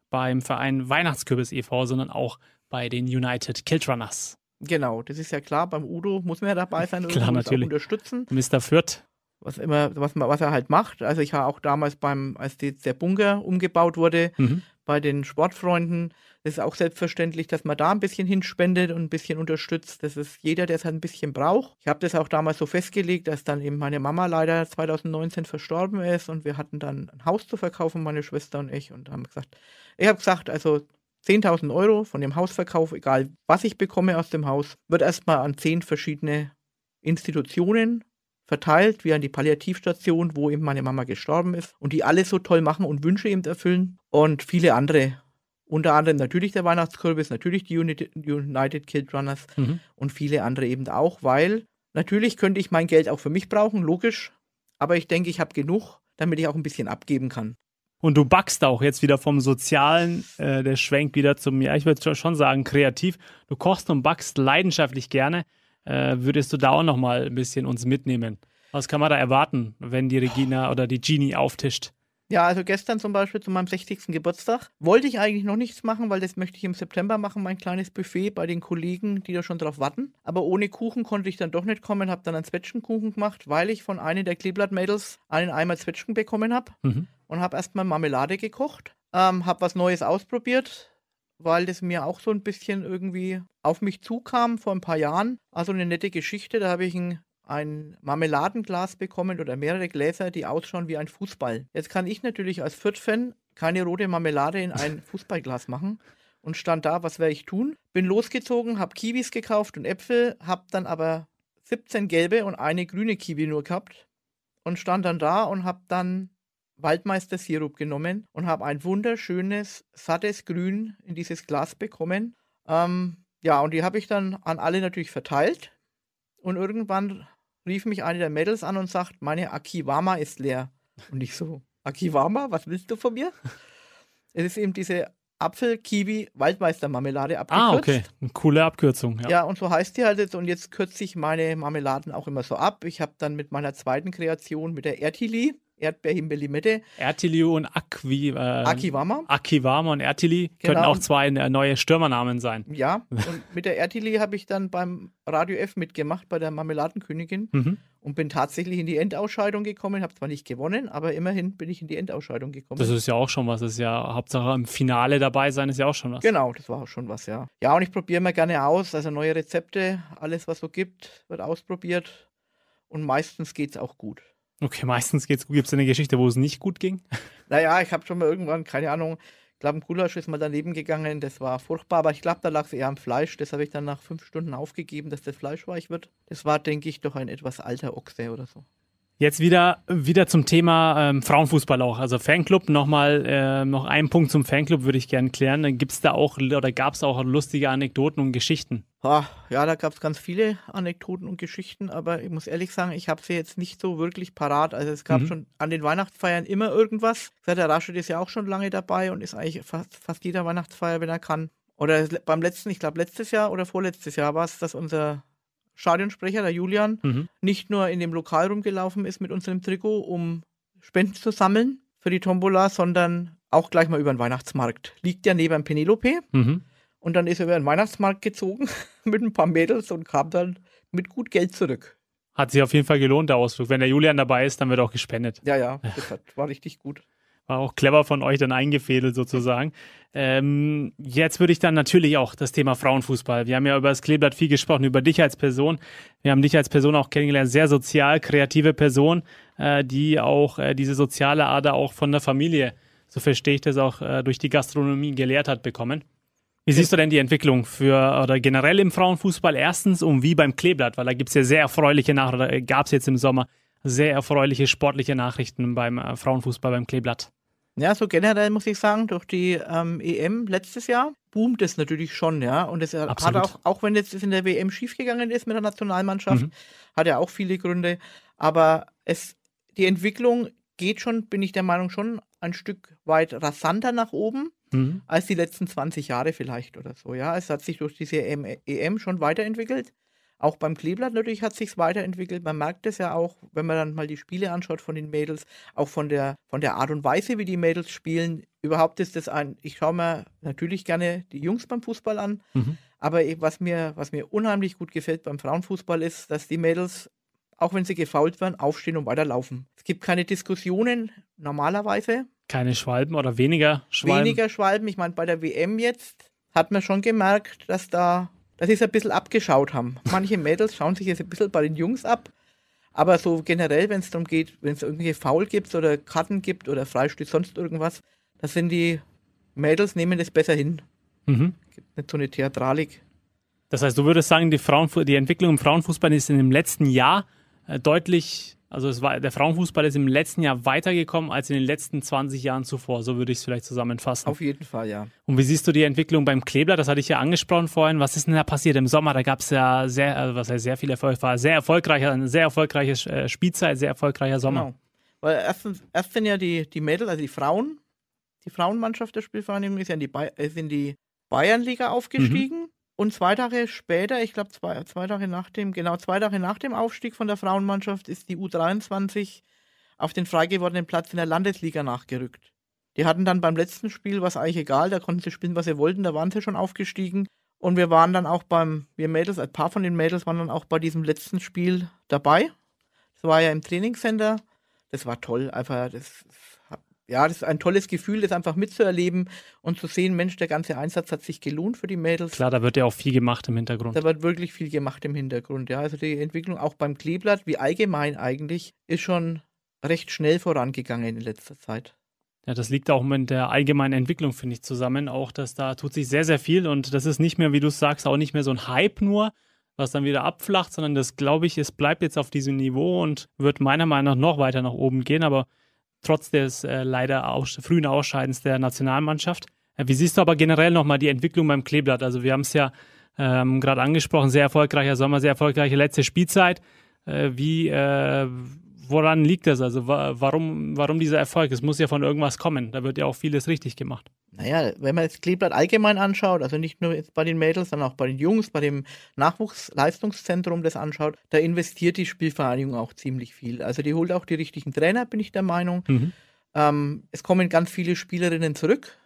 beim Verein Weihnachtskürbis e.V., sondern auch bei den United Killrunners.
Genau, das ist ja klar. Beim Udo muss man ja dabei sein und
klar, natürlich.
unterstützen.
Mr. Fürth.
Was immer, was, was er halt macht. Also ich habe auch damals beim, als der Bunker umgebaut wurde, mhm. bei den Sportfreunden, das ist auch selbstverständlich, dass man da ein bisschen hinspendet und ein bisschen unterstützt. Das ist jeder, der es halt ein bisschen braucht. Ich habe das auch damals so festgelegt, dass dann eben meine Mama leider 2019 verstorben ist und wir hatten dann ein Haus zu verkaufen, meine Schwester und ich, und haben gesagt, ich habe gesagt, also 10.000 Euro von dem Hausverkauf, egal was ich bekomme aus dem Haus, wird erstmal an zehn verschiedene Institutionen verteilt, wie an die Palliativstation, wo eben meine Mama gestorben ist und die alles so toll machen und Wünsche eben erfüllen und viele andere. Unter anderem natürlich der Weihnachtskürbis, natürlich die United Kid Runners mhm. und viele andere eben auch, weil natürlich könnte ich mein Geld auch für mich brauchen, logisch, aber ich denke, ich habe genug, damit ich auch ein bisschen abgeben kann.
Und du backst auch jetzt wieder vom Sozialen, äh, der schwenkt wieder zum, ja, ich würde schon sagen, kreativ. Du kochst und backst leidenschaftlich gerne. Äh, würdest du da auch nochmal ein bisschen uns mitnehmen? Was kann man da erwarten, wenn die Regina oder die Genie auftischt?
Ja, also gestern zum Beispiel zu meinem 60. Geburtstag wollte ich eigentlich noch nichts machen, weil das möchte ich im September machen, mein kleines Buffet bei den Kollegen, die da schon drauf warten. Aber ohne Kuchen konnte ich dann doch nicht kommen, habe dann einen Zwetschgenkuchen gemacht, weil ich von einer der Kleeblatt-Mädels einen Eimer Zwetschgen bekommen habe mhm. und habe erstmal Marmelade gekocht, ähm, habe was Neues ausprobiert, weil das mir auch so ein bisschen irgendwie auf mich zukam vor ein paar Jahren. Also eine nette Geschichte, da habe ich ein ein Marmeladenglas bekommen oder mehrere Gläser, die ausschauen wie ein Fußball. Jetzt kann ich natürlich als Fürth-Fan keine rote Marmelade in ein Fußballglas machen und stand da, was werde ich tun? Bin losgezogen, habe Kiwis gekauft und Äpfel, habe dann aber 17 gelbe und eine grüne Kiwi nur gehabt und stand dann da und habe dann Waldmeister-Sirup genommen und habe ein wunderschönes, sattes Grün in dieses Glas bekommen. Ähm, ja, und die habe ich dann an alle natürlich verteilt. Und irgendwann rief mich eine der Mädels an und sagt, meine Akiwama ist leer. Und ich so, Akiwama, was willst du von mir? es ist eben diese Apfel-Kiwi-Waldmeister-Marmelade
abgekürzt. Ah, okay. Eine coole Abkürzung.
Ja. ja, und so heißt die halt jetzt. Und jetzt kürze ich meine Marmeladen auch immer so ab. Ich habe dann mit meiner zweiten Kreation, mit der Ertili, Erdbeerhimbelimette.
Ertili und Akvi, äh,
Akiwama.
Akiwama und Ertili genau. könnten auch zwei neue Stürmernamen sein.
Ja, und mit der Ertili habe ich dann beim Radio F mitgemacht, bei der Marmeladenkönigin. Mhm. und bin tatsächlich in die Endausscheidung gekommen. Habe zwar nicht gewonnen, aber immerhin bin ich in die Endausscheidung gekommen.
Das ist ja auch schon was. Das ist ja Hauptsache im Finale dabei sein, ist ja auch schon was.
Genau, das war auch schon was, ja. Ja, und ich probiere immer gerne aus. Also neue Rezepte, alles, was so gibt, wird ausprobiert. Und meistens geht es auch gut.
Okay, meistens geht's gut. Gibt es eine Geschichte, wo es nicht gut ging?
Naja, ich habe schon mal irgendwann, keine Ahnung, ich glaube, ein Gulasch ist mal daneben gegangen, das war furchtbar, aber ich glaube, da lag es eher am Fleisch. Das habe ich dann nach fünf Stunden aufgegeben, dass das Fleisch weich wird. Das war, denke ich, doch ein etwas alter Ochse oder so.
Jetzt wieder, wieder zum Thema ähm, Frauenfußball auch. Also Fanclub, nochmal äh, noch einen Punkt zum Fanclub würde ich gerne klären. Gibt es da auch oder gab es auch lustige Anekdoten und Geschichten?
Ja, da gab es ganz viele Anekdoten und Geschichten, aber ich muss ehrlich sagen, ich habe sie jetzt nicht so wirklich parat. Also es gab mhm. schon an den Weihnachtsfeiern immer irgendwas. Der Raschid ist ja auch schon lange dabei und ist eigentlich fast, fast jeder Weihnachtsfeier, wenn er kann. Oder beim letzten, ich glaube letztes Jahr oder vorletztes Jahr war es, dass unser Stadionsprecher, der Julian, mhm. nicht nur in dem Lokal rumgelaufen ist mit unserem Trikot, um Spenden zu sammeln für die Tombola, sondern auch gleich mal über den Weihnachtsmarkt. Liegt ja neben Penelope. Mhm. Und dann ist er über den Weihnachtsmarkt gezogen mit ein paar Mädels und kam dann mit gut Geld zurück.
Hat sich auf jeden Fall gelohnt, der Ausflug. Wenn der Julian dabei ist, dann wird auch gespendet.
Ja, ja, das hat, war richtig gut.
War auch clever von euch dann eingefädelt sozusagen. Ähm, jetzt würde ich dann natürlich auch das Thema Frauenfußball. Wir haben ja über das Kleeblatt viel gesprochen, über dich als Person. Wir haben dich als Person auch kennengelernt, sehr sozial, kreative Person, äh, die auch äh, diese soziale Ader auch von der Familie, so verstehe ich das auch, äh, durch die Gastronomie gelehrt hat bekommen. Wie siehst du denn die Entwicklung für oder generell im Frauenfußball erstens und wie beim Kleeblatt? Weil da gibt es ja sehr erfreuliche Nachrichten, oder gab es jetzt im Sommer sehr erfreuliche sportliche Nachrichten beim äh, Frauenfußball beim Kleeblatt.
Ja, so generell muss ich sagen, durch die ähm, EM letztes Jahr boomt es natürlich schon, ja. Und es Absolut. hat auch, auch wenn jetzt in der WM schiefgegangen ist mit der Nationalmannschaft, mhm. hat ja auch viele Gründe. Aber es, die Entwicklung geht schon, bin ich der Meinung, schon ein Stück weit rasanter nach oben mhm. als die letzten 20 Jahre vielleicht oder so. Ja, es hat sich durch diese EM, EM schon weiterentwickelt. Auch beim Kleeblatt natürlich hat sich weiterentwickelt. Man merkt es ja auch, wenn man dann mal die Spiele anschaut von den Mädels, auch von der, von der Art und Weise, wie die Mädels spielen. Überhaupt ist das ein, ich schaue mir natürlich gerne die Jungs beim Fußball an, mhm. aber was mir, was mir unheimlich gut gefällt beim Frauenfußball ist, dass die Mädels, auch wenn sie gefault werden, aufstehen und weiterlaufen. Es gibt keine Diskussionen normalerweise.
Keine Schwalben oder weniger Schwalben?
Weniger Schwalben. Ich meine, bei der WM jetzt hat man schon gemerkt, dass da dass sie es ein bisschen abgeschaut haben. Manche Mädels schauen sich jetzt ein bisschen bei den Jungs ab, aber so generell, wenn es darum geht, wenn es irgendwelche Foul gibt oder Karten gibt oder Freistoß, sonst irgendwas, da sind die Mädels, nehmen das besser hin. Mhm. Gibt nicht so eine Theatralik.
Das heißt, du würdest sagen, die, Frauenfu die Entwicklung im Frauenfußball ist in dem letzten Jahr äh, deutlich also es war, der Frauenfußball ist im letzten Jahr weitergekommen als in den letzten 20 Jahren zuvor. So würde ich es vielleicht zusammenfassen.
Auf jeden Fall, ja.
Und wie siehst du die Entwicklung beim Klebler? Das hatte ich ja angesprochen vorhin. Was ist denn da passiert im Sommer? Da gab es ja sehr, also was heißt sehr viel Erfolg, war sehr erfolgreicher, eine sehr erfolgreiche äh, Spielzeit, sehr erfolgreicher Sommer. Genau.
Weil erstens, erst sind ja die, die Mädels, also die Frauen, die Frauenmannschaft der Spielvereinigung ist ja in die, ist in die Bayernliga aufgestiegen. Mhm. Und zwei Tage später, ich glaube zwei, zwei Tage nach dem, genau zwei Tage nach dem Aufstieg von der Frauenmannschaft, ist die U23 auf den frei gewordenen Platz in der Landesliga nachgerückt. Die hatten dann beim letzten Spiel, was eigentlich egal, da konnten sie spielen, was sie wollten, da waren sie schon aufgestiegen. Und wir waren dann auch beim, wir Mädels, ein paar von den Mädels waren dann auch bei diesem letzten Spiel dabei. Das war ja im Trainingscenter. Das war toll, einfach, das ja, das ist ein tolles Gefühl, das einfach mitzuerleben und zu sehen, Mensch, der ganze Einsatz hat sich gelohnt für die Mädels.
Klar, da wird ja auch viel gemacht im Hintergrund.
Da wird wirklich viel gemacht im Hintergrund, ja. Also die Entwicklung auch beim Kleeblatt, wie allgemein eigentlich, ist schon recht schnell vorangegangen in letzter Zeit.
Ja, das liegt auch mit der allgemeinen Entwicklung, finde ich, zusammen. Auch, dass da tut sich sehr, sehr viel und das ist nicht mehr, wie du es sagst, auch nicht mehr so ein Hype nur, was dann wieder abflacht, sondern das, glaube ich, es bleibt jetzt auf diesem Niveau und wird meiner Meinung nach noch weiter nach oben gehen. Aber trotz des äh, leider aus, frühen Ausscheidens der Nationalmannschaft. Äh, wie siehst du aber generell nochmal die Entwicklung beim Kleeblatt? Also wir haben es ja ähm, gerade angesprochen, sehr erfolgreicher Sommer, sehr erfolgreiche letzte Spielzeit. Äh, wie, äh, woran liegt das? Also wa warum, warum dieser Erfolg? Es muss ja von irgendwas kommen. Da wird ja auch vieles richtig gemacht.
Naja, wenn man das Kleeblatt allgemein anschaut, also nicht nur jetzt bei den Mädels, sondern auch bei den Jungs, bei dem Nachwuchsleistungszentrum das anschaut, da investiert die Spielvereinigung auch ziemlich viel. Also die holt auch die richtigen Trainer, bin ich der Meinung. Mhm. Ähm, es kommen ganz viele Spielerinnen zurück.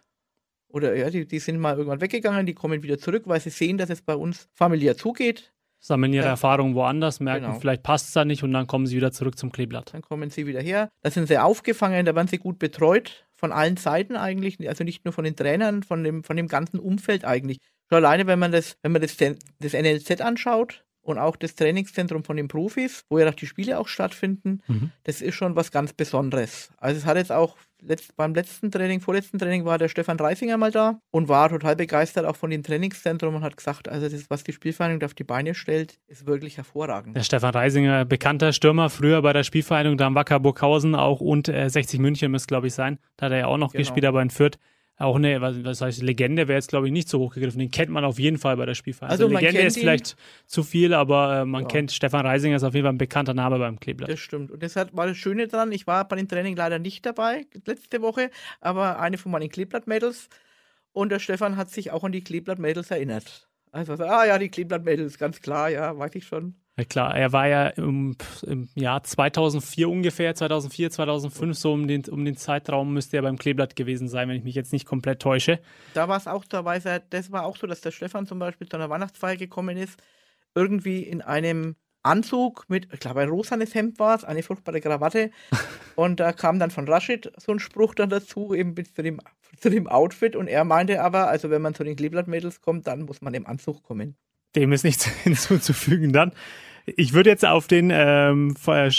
Oder ja, die, die sind mal irgendwann weggegangen, die kommen wieder zurück, weil sie sehen, dass es bei uns familiär zugeht.
Sammeln ihre
Ja.
Erfahrungen woanders, merken,
Genau.
vielleicht passt es da nicht und dann kommen sie wieder zurück zum Kleeblatt.
Dann kommen sie wieder her. Da sind sie aufgefangen, da werden sie gut betreut. Von allen Seiten eigentlich. Also nicht nur von den Trainern, von dem, von dem ganzen Umfeld eigentlich. Schon alleine, wenn man das, wenn man das, das NLZ anschaut und auch das Trainingszentrum von den Profis, wo ja auch die Spiele auch stattfinden,
Mhm.
das ist schon was ganz Besonderes. Also es hat jetzt auch letzt, beim letzten Training, vorletzten Training war der Stefan Reisinger mal da und war total begeistert auch von dem Trainingszentrum und hat gesagt, also das, was die Spielvereinigung auf die Beine stellt, ist wirklich hervorragend.
Der Stefan Reisinger, bekannter Stürmer, früher bei der Spielvereinigung, da am Wacker Burghausen auch und äh, 60 München müsste, glaube ich, sein. Da hat er ja auch noch
Genau.
gespielt, aber in Fürth auch eine, was, heißt, Legende wäre jetzt, glaube ich, nicht so hochgegriffen. Den kennt man auf jeden Fall bei der Spielvereinigung.
Also man
Legende
kennt
ist
ihn.
vielleicht zu viel, aber äh, man
Ja.
kennt Stefan Reisinger, ist auf jeden Fall ein bekannter Name beim Kleeblatt.
Das stimmt. Und das war das Schöne dran. Ich war bei dem Training leider nicht dabei, letzte Woche, aber eine von meinen Kleeblatt-Mädels. Und der Stefan hat sich auch an die Kleeblatt-Mädels erinnert. Also, ah ja, die Kleeblatt-Mädels, ganz klar, ja, weiß ich schon.
Ja, klar, er war ja im, im Jahr 2004 ungefähr, 2004, 2005, so um den, um den Zeitraum müsste er beim Kleeblatt gewesen sein, wenn ich mich jetzt nicht komplett täusche.
Da war es auch, da weiß er, das war auch so, dass der Stefan zum Beispiel zu einer Weihnachtsfeier gekommen ist, irgendwie in einem Anzug mit, ich glaube, ein rosanes Hemd war es, eine furchtbare Krawatte. und da kam dann von Rashid so ein Spruch dann dazu, eben bis zu dem, zu dem Outfit. Und er meinte aber, also wenn man zu den Kleeblatt-Mädels kommt, dann muss man im Anzug kommen.
Dem ist nichts hinzuzufügen dann. Ich würde jetzt auf den, ähm,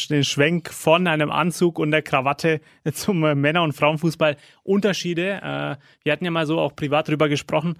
den Schwenk von einem Anzug und der Krawatte zum äh, Männer- und Frauenfußball Unterschiede. Äh, wir hatten ja mal so auch privat drüber gesprochen.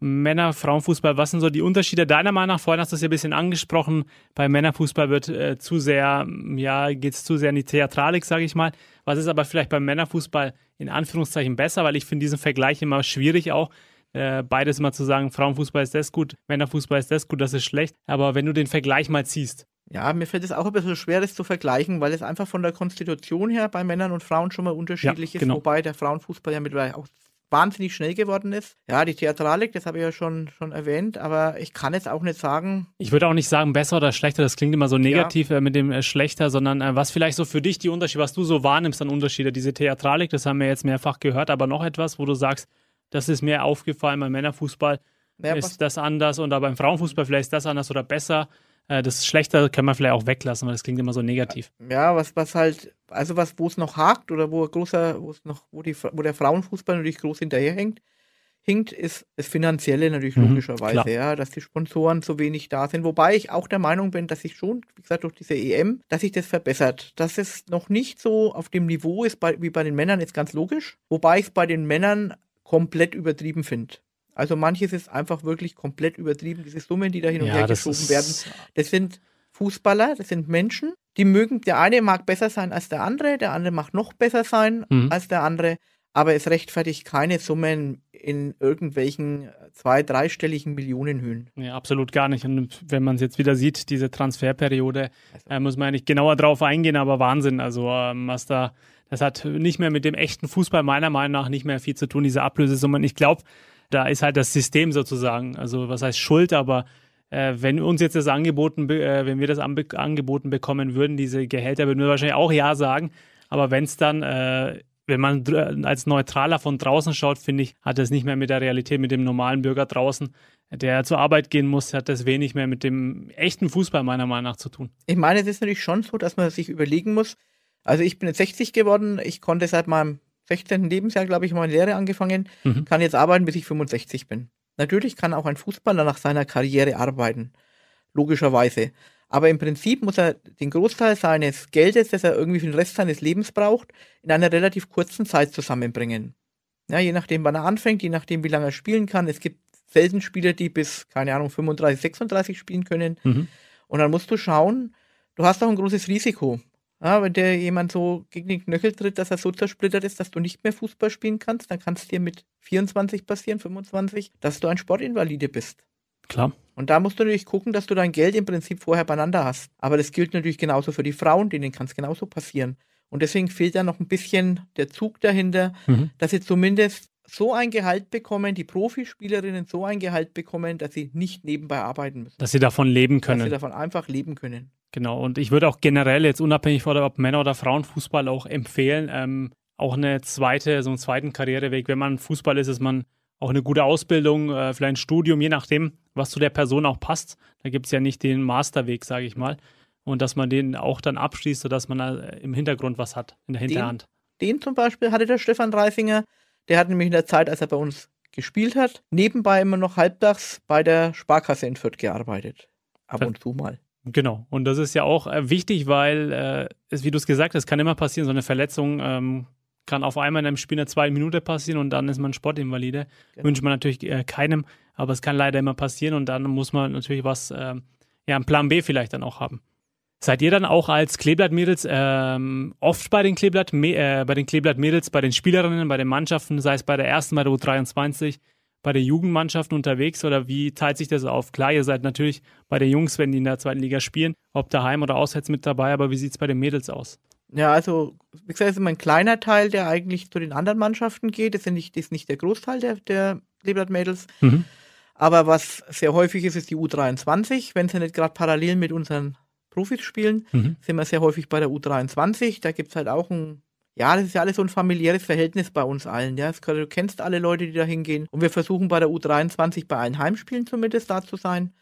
Männer, Frauenfußball, was sind so die Unterschiede deiner Meinung nach? Vorhin hast du es ja ein bisschen angesprochen. Bei Männerfußball wird äh, zu sehr, ja, geht es zu sehr in die Theatralik, sage ich mal. Was ist aber vielleicht beim Männerfußball in Anführungszeichen besser? Weil ich finde diesen Vergleich immer schwierig auch äh, beides mal zu sagen, Frauenfußball ist das gut, Männerfußball ist das gut, das ist schlecht. Aber wenn du den Vergleich mal ziehst,
Ja, mir fällt es auch ein bisschen schwer, das zu vergleichen, weil es einfach von der Konstitution her bei Männern und Frauen schon mal unterschiedlich
Ja,
ist,
genau.
wobei der Frauenfußball ja mittlerweile auch wahnsinnig schnell geworden ist. Ja, die Theatralik, das habe ich ja schon, schon erwähnt, aber ich kann jetzt auch nicht sagen,
ich würde auch nicht sagen besser oder schlechter, das klingt immer so negativ äh, mit dem äh, schlechter, sondern äh, was vielleicht so für dich die Unterschiede, was du so wahrnimmst an Unterschiede, diese Theatralik, das haben wir jetzt mehrfach gehört, aber noch etwas, wo du sagst, das ist mir aufgefallen beim Männerfußball,
naja,
ist das anders oder beim Frauenfußball vielleicht ist das anders oder besser. Äh, das Schlechter können wir vielleicht auch weglassen, weil das klingt immer so negativ.
ja, was, was halt, also was, wo es noch hakt oder wo großer, wo es noch, wo die, wo der Frauenfußball natürlich groß hinterherhängt, hinkt, ist das Finanzielle natürlich
Mhm,
logischerweise,
klar.
ja, dass die Sponsoren so wenig da sind. Wobei ich auch der Meinung bin, dass sich schon, wie gesagt, durch diese EM, dass sich das verbessert. Dass es noch nicht so auf dem Niveau ist bei, wie bei den Männern, ist ganz logisch. Wobei ich es bei den Männern komplett übertrieben finde. Also manches ist einfach wirklich komplett übertrieben, diese Summen, die da hin und her
das
geschoben werden. Das sind Fußballer, das sind Menschen, die mögen, der eine mag besser sein als der andere, der andere mag noch besser sein
Mhm.
als der andere, aber es rechtfertigt keine Summen in irgendwelchen zwei-, dreistelligen Millionenhöhen.
Ja, absolut gar nicht. Und wenn man es jetzt wieder sieht, diese Transferperiode,
Also-
äh, muss man nicht genauer drauf eingehen, aber Wahnsinn. Also, ähm, was da, das hat nicht mehr mit dem echten Fußball meiner Meinung nach nicht mehr viel zu tun, diese Ablösesummen. Ich glaube, da ist halt das System sozusagen, also was heißt Schuld, aber äh, wenn uns jetzt das angeboten, äh, wenn wir das angeboten bekommen würden, diese Gehälter, würden wir wahrscheinlich auch ja sagen. Aber wenn es dann, äh, wenn man dr- als Neutraler von draußen schaut, finde ich, hat das nicht mehr mit der Realität, mit dem normalen Bürger draußen, der zur Arbeit gehen muss, hat das wenig mehr mit dem echten Fußball meiner Meinung nach zu tun.
Ich meine, es ist natürlich schon so, dass man sich überlegen muss. Also ich bin jetzt 60 geworden, ich konnte seit meinem 16. Lebensjahr, glaube ich, meine Lehre angefangen,
Mhm.
kann jetzt arbeiten, bis ich 65 bin. Natürlich kann auch ein Fußballer nach seiner Karriere arbeiten, logischerweise. Aber im Prinzip muss er den Großteil seines Geldes, das er irgendwie für den Rest seines Lebens braucht, in einer relativ kurzen Zeit zusammenbringen. Ja, je nachdem, wann er anfängt, je nachdem, wie lange er spielen kann. Es gibt selten Spieler, die bis, keine Ahnung, 35, 36 spielen können.
Mhm.
Und dann musst du schauen, du hast auch ein großes Risiko. Ja, wenn dir jemand so gegen den Knöchel tritt, dass er so zersplittert ist, dass du nicht mehr Fußball spielen kannst, dann kann es dir mit 24 passieren, 25, dass du ein Sportinvalide bist.
Klar.
Und da musst du natürlich gucken, dass du dein Geld im Prinzip vorher beieinander hast. Aber das gilt natürlich genauso für die Frauen, denen kann es genauso passieren. Und deswegen fehlt da noch ein bisschen der Zug dahinter,
Mhm.
dass sie zumindest so ein Gehalt bekommen, die Profispielerinnen so ein Gehalt bekommen, dass sie nicht nebenbei arbeiten müssen.
Dass sie davon leben
Dass sie
können.
davon einfach leben können.
Genau, und ich würde auch generell jetzt unabhängig von ob Männer- oder Frauenfußball auch empfehlen, ähm, auch eine zweite, so einen zweiten Karriereweg. Wenn man Fußball ist, ist man auch eine gute Ausbildung, äh, vielleicht ein Studium, je nachdem, was zu der Person auch passt. Da gibt es ja nicht den Masterweg, sage ich mal. Und dass man den auch dann abschließt, sodass man äh, im Hintergrund was hat, in der Hinterhand.
Den, den zum Beispiel hatte der Stefan Reisinger. Der hat nämlich in der Zeit, als er bei uns gespielt hat, nebenbei immer noch halbtags bei der Sparkasse in Fürth gearbeitet. Ab und zu mal.
Genau. Und das ist ja auch äh, wichtig, weil, äh, es, wie du es gesagt hast, kann immer passieren. So eine Verletzung ähm, kann auf einmal in einem Spiel eine zwei Minute passieren und dann ist man Sportinvalide. Genau. Wünscht man natürlich äh, keinem, aber es kann leider immer passieren und dann muss man natürlich was, äh, ja, einen Plan B vielleicht dann auch haben. Seid ihr dann auch als Kleeblatt-Mädels ähm, oft bei den Kleeblatt, äh, bei den Kleeblatt-Mädels, bei den Spielerinnen, bei den Mannschaften, sei es bei der ersten, bei der U23, bei der Jugendmannschaften unterwegs oder wie teilt sich das auf? Klar, ihr seid natürlich bei den Jungs, wenn die in der zweiten Liga spielen, ob daheim oder auswärts mit dabei, aber wie sieht es bei den Mädels aus?
Ja, also, wie gesagt, es ist immer ein kleiner Teil, der eigentlich zu den anderen Mannschaften geht. Das ist nicht, das ist nicht der Großteil der, der Kleeblatt-Mädels. Mhm. Aber was sehr häufig ist, ist die U23, wenn sie nicht gerade parallel mit unseren Profis spielen, mhm. sind wir sehr häufig bei der U23. Da gibt es halt auch ein, ja, das ist ja alles so ein familiäres Verhältnis bei uns allen. Ja, du kennst alle Leute, die da hingehen. Und wir versuchen bei der U23 bei allen Heimspielen zumindest da zu sein.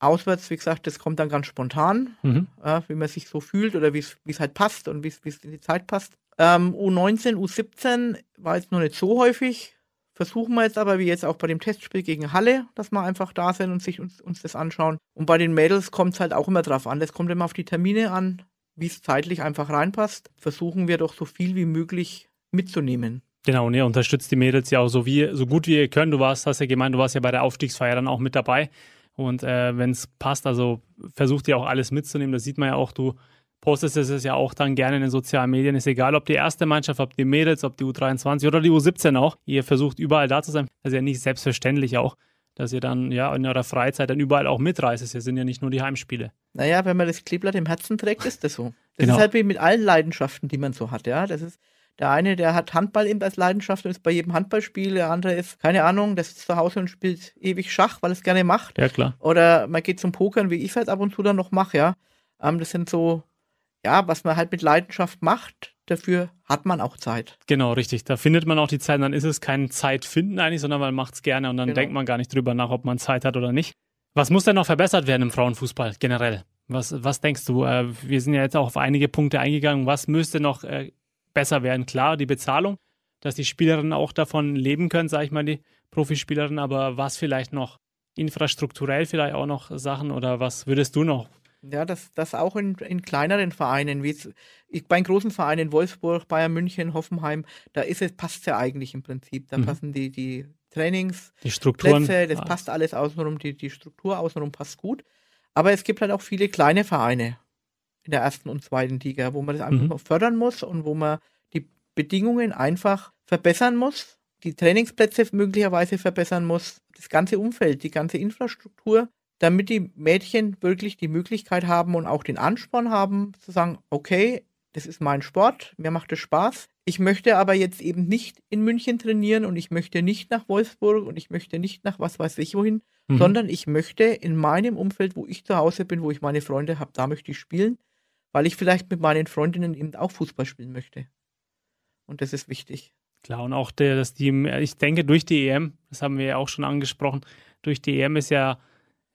Auswärts, wie gesagt, das kommt dann ganz spontan, mhm. ja, wie man sich so fühlt oder wie es halt passt und wie es in die Zeit passt. Ähm, U19, U17 war jetzt noch nicht so häufig. Versuchen wir jetzt aber, wie jetzt auch bei dem Testspiel gegen Halle, dass wir einfach da sind und sich uns, uns das anschauen. Und bei den Mädels kommt es halt auch immer drauf an. Das kommt immer auf die Termine an, wie es zeitlich einfach reinpasst. Versuchen wir doch so viel wie möglich mitzunehmen.
Genau, und ihr unterstützt die Mädels ja auch so, wie, so gut wie ihr könnt. Du warst, hast ja gemeint, du warst ja bei der Aufstiegsfeier dann auch mit dabei. Und äh, wenn es passt, also versucht ihr auch alles mitzunehmen. Das sieht man ja auch, du postest es ja auch dann gerne in den sozialen Medien. Ist egal, ob die erste Mannschaft, ob die Mädels, ob die U23 oder die U17 auch. Ihr versucht überall da zu sein. Das ist ja nicht selbstverständlich auch, dass ihr dann ja in eurer Freizeit dann überall auch mitreist. Es sind ja nicht nur die Heimspiele.
Naja, wenn man das Kleeblatt im Herzen trägt, ist das so. Das genau. ist halt wie mit allen Leidenschaften, die man so hat, ja. Das ist der eine, der hat Handball eben als Leidenschaft und ist bei jedem Handballspiel. Der andere ist, keine Ahnung, der sitzt zu Hause und spielt ewig Schach, weil er es gerne macht.
Ja, klar.
Oder man geht zum Pokern, wie ich es halt ab und zu dann noch mache, ja. Ähm, das sind so ja, was man halt mit Leidenschaft macht, dafür hat man auch Zeit.
Genau, richtig. Da findet man auch die Zeit. Dann ist es kein Zeitfinden eigentlich, sondern man macht es gerne und dann genau. denkt man gar nicht drüber nach, ob man Zeit hat oder nicht. Was muss denn noch verbessert werden im Frauenfußball generell? Was, was denkst du? Äh, wir sind ja jetzt auch auf einige Punkte eingegangen. Was müsste noch äh, besser werden? Klar, die Bezahlung, dass die Spielerinnen auch davon leben können, sage ich mal, die Profispielerinnen. Aber was vielleicht noch infrastrukturell vielleicht auch noch Sachen oder was würdest du noch
ja, das, das auch in, in kleineren Vereinen, wie bei großen Vereinen, Wolfsburg, Bayern München, Hoffenheim, da ist es, passt ja eigentlich im Prinzip. Da mhm. passen die, die Trainings,
die Strukturen,
Plätze, das passt alles außenrum, die, die Struktur außenrum passt gut. Aber es gibt halt auch viele kleine Vereine in der ersten und zweiten Liga, wo man das einfach mhm. fördern muss und wo man die Bedingungen einfach verbessern muss, die Trainingsplätze möglicherweise verbessern muss, das ganze Umfeld, die ganze Infrastruktur damit die Mädchen wirklich die Möglichkeit haben und auch den Ansporn haben, zu sagen, okay, das ist mein Sport, mir macht es Spaß. Ich möchte aber jetzt eben nicht in München trainieren und ich möchte nicht nach Wolfsburg und ich möchte nicht nach was weiß ich wohin, mhm. sondern ich möchte in meinem Umfeld, wo ich zu Hause bin, wo ich meine Freunde habe, da möchte ich spielen, weil ich vielleicht mit meinen Freundinnen eben auch Fußball spielen möchte. Und das ist wichtig.
Klar, und auch der, dass die, ich denke, durch die EM, das haben wir ja auch schon angesprochen, durch die EM ist ja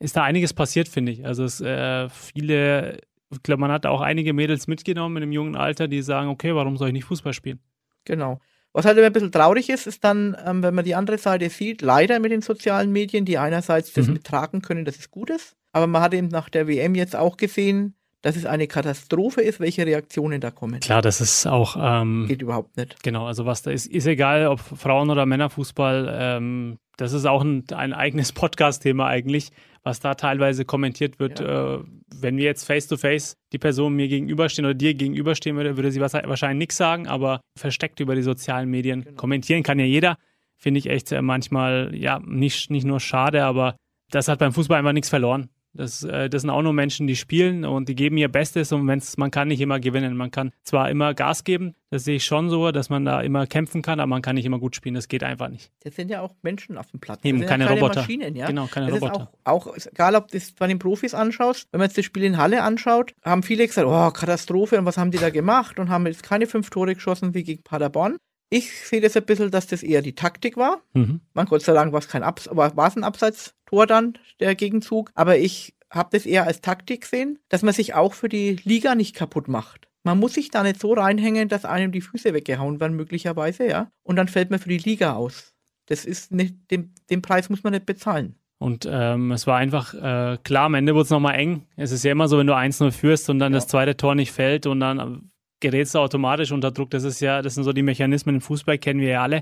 ist da einiges passiert, finde ich. Also es, äh, viele, ich glaube, man hat auch einige Mädels mitgenommen in einem jungen Alter, die sagen, okay, warum soll ich nicht Fußball spielen?
Genau. Was halt immer ein bisschen traurig ist, ist dann, ähm, wenn man die andere Seite sieht, leider mit den sozialen Medien, die einerseits das mhm. mittragen können, dass es gut ist. Aber man hat eben nach der WM jetzt auch gesehen, dass es eine Katastrophe ist, welche Reaktionen da kommen.
Klar, das ist auch. Ähm,
Geht überhaupt nicht.
Genau, also was da ist, ist egal, ob Frauen- oder Männerfußball, ähm, das ist auch ein, ein eigenes Podcast-Thema eigentlich was da teilweise kommentiert wird. Ja. Äh, wenn wir jetzt face-to-face -face die Person mir gegenüberstehen oder dir gegenüberstehen würde, würde sie wahrscheinlich nichts sagen, aber versteckt über die sozialen Medien genau. kommentieren kann ja jeder. Finde ich echt äh, manchmal, ja, nicht, nicht nur schade, aber das hat beim Fußball einfach nichts verloren. Das, äh, das sind auch nur Menschen, die spielen und die geben ihr Bestes und wenn's, man kann nicht immer gewinnen. Man kann zwar immer Gas geben, das sehe ich schon so, dass man da immer kämpfen kann, aber man kann nicht immer gut spielen. Das geht einfach nicht.
Das sind ja auch Menschen auf dem Platz.
Eben,
das
keine, ja keine Roboter.
Maschinen, ja.
Genau, keine
das
Roboter.
Auch, auch, egal, ob du das bei den Profis anschaust, wenn man jetzt das Spiel in Halle anschaut, haben viele gesagt, oh, Katastrophe und was haben die da gemacht und haben jetzt keine fünf Tore geschossen wie gegen Paderborn Ich sehe das ein bisschen, dass das eher die Taktik war. Mhm. Man Gott sei Dank war es kein Abs aber war es ein Abseitstor dann, der Gegenzug. Aber ich habe das eher als Taktik gesehen, dass man sich auch für die Liga nicht kaputt macht. Man muss sich da nicht so reinhängen, dass einem die Füße weggehauen werden, möglicherweise, ja. Und dann fällt man für die Liga aus. Das ist nicht, den, den Preis muss man nicht bezahlen.
Und ähm, es war einfach äh, klar, am Ende wurde es nochmal eng. Es ist ja immer so, wenn du 1-0 führst und dann ja. das zweite Tor nicht fällt und dann gerätst du automatisch unter Druck. Das ist ja, das sind so die Mechanismen im Fußball, kennen wir ja alle.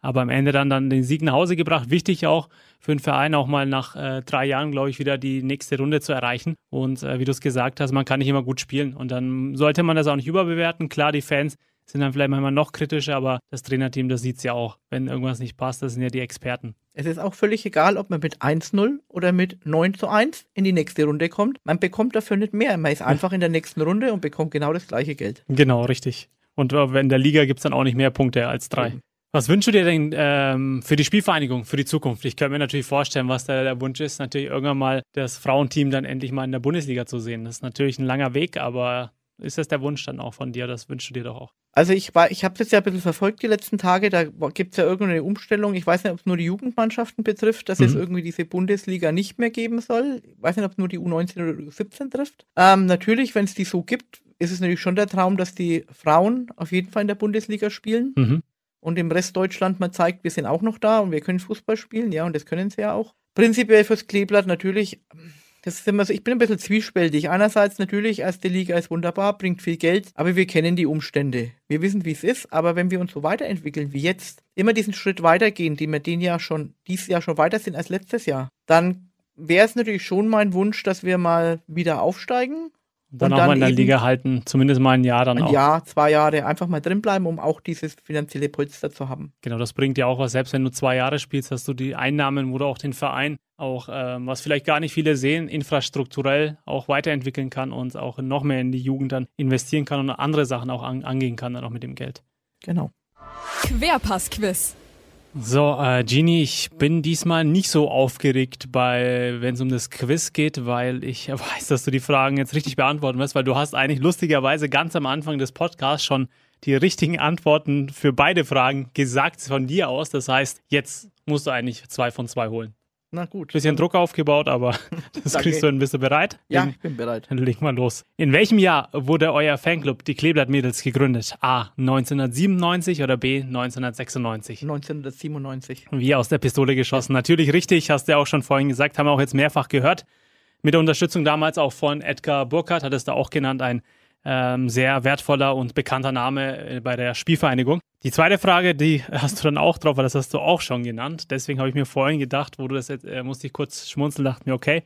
Aber am Ende dann, dann den Sieg nach Hause gebracht. Wichtig auch für den Verein auch mal nach äh, drei Jahren, glaube ich, wieder die nächste Runde zu erreichen. Und äh, wie du es gesagt hast, man kann nicht immer gut spielen. Und dann sollte man das auch nicht überbewerten. Klar, die Fans sind dann vielleicht manchmal noch kritischer, aber das Trainerteam, das sieht es ja auch. Wenn irgendwas nicht passt, das sind ja die Experten.
Es ist auch völlig egal, ob man mit 1-0 oder mit 9 zu 1 in die nächste Runde kommt. Man bekommt dafür nicht mehr. Man ist einfach in der nächsten Runde und bekommt genau das gleiche Geld.
Genau, richtig. Und äh, in der Liga gibt es dann auch nicht mehr Punkte als drei. Was wünschst du dir denn ähm, für die Spielvereinigung, für die Zukunft? Ich könnte mir natürlich vorstellen, was da der Wunsch ist, natürlich irgendwann mal das Frauenteam dann endlich mal in der Bundesliga zu sehen. Das ist natürlich ein langer Weg, aber ist das der Wunsch dann auch von dir? Das wünschst du dir doch auch.
Also ich war, ich habe das ja ein bisschen verfolgt die letzten Tage. Da gibt es ja irgendeine Umstellung. Ich weiß nicht, ob es nur die Jugendmannschaften betrifft, dass mhm. es irgendwie diese Bundesliga nicht mehr geben soll. Ich weiß nicht, ob es nur die U19 oder U17 trifft. Ähm, natürlich, wenn es die so gibt, ist es natürlich schon der Traum, dass die Frauen auf jeden Fall in der Bundesliga spielen. Mhm. Und im Rest Deutschland man zeigt, wir sind auch noch da und wir können Fußball spielen. Ja, und das können sie ja auch. Prinzipiell fürs Kleeblatt natürlich das ist immer so, ich bin ein bisschen zwiespältig. Einerseits natürlich, erste Liga ist wunderbar, bringt viel Geld, aber wir kennen die Umstände. Wir wissen, wie es ist, aber wenn wir uns so weiterentwickeln wie jetzt, immer diesen Schritt weitergehen, den wir den ja schon, dieses Jahr schon weiter sind als letztes Jahr, dann wäre es natürlich schon mein Wunsch, dass wir mal wieder aufsteigen
dann, auch mal in der Liga halten, zumindest mal ein Jahr dann
ein
auch.
Ein Jahr, zwei Jahre einfach mal drin bleiben, um auch dieses finanzielle Polster zu haben.
Genau, das bringt ja auch was. Selbst wenn du zwei Jahre spielst, hast du die Einnahmen, wo du auch den Verein auch, ähm, was vielleicht gar nicht viele sehen, infrastrukturell auch weiterentwickeln kann und auch noch mehr in die Jugend dann investieren kann und andere Sachen auch an, angehen kann dann auch mit dem Geld.
Genau.
Querpass-Quiz.
So, äh, Genie, ich bin diesmal nicht so aufgeregt, wenn es um das Quiz geht, weil ich weiß, dass du die Fragen jetzt richtig beantworten wirst, weil du hast eigentlich lustigerweise ganz am Anfang des Podcasts schon die richtigen Antworten für beide Fragen gesagt von dir aus. Das heißt, jetzt musst du eigentlich zwei von zwei holen.
Na gut.
Bisschen Druck aufgebaut, aber das kriegst du. Bist du bereit?
Ja, ich bin bereit.
Dann leg mal los. In welchem Jahr wurde euer Fanclub, die Kleeblatt-Mädels, gegründet? A. 1997 oder B. 1996?
1997.
Wie aus der Pistole geschossen. Natürlich richtig, hast du ja auch schon vorhin gesagt, haben wir auch jetzt mehrfach gehört. Mit der Unterstützung damals auch von Edgar Burkhardt, hattest du auch genannt, ein ähm, sehr wertvoller und bekannter Name äh, bei der Spielvereinigung. Die zweite Frage, die hast du dann auch drauf, weil das hast du auch schon genannt. Deswegen habe ich mir vorhin gedacht, wo du das jetzt, äh, musste ich kurz schmunzeln, dachte mir, okay,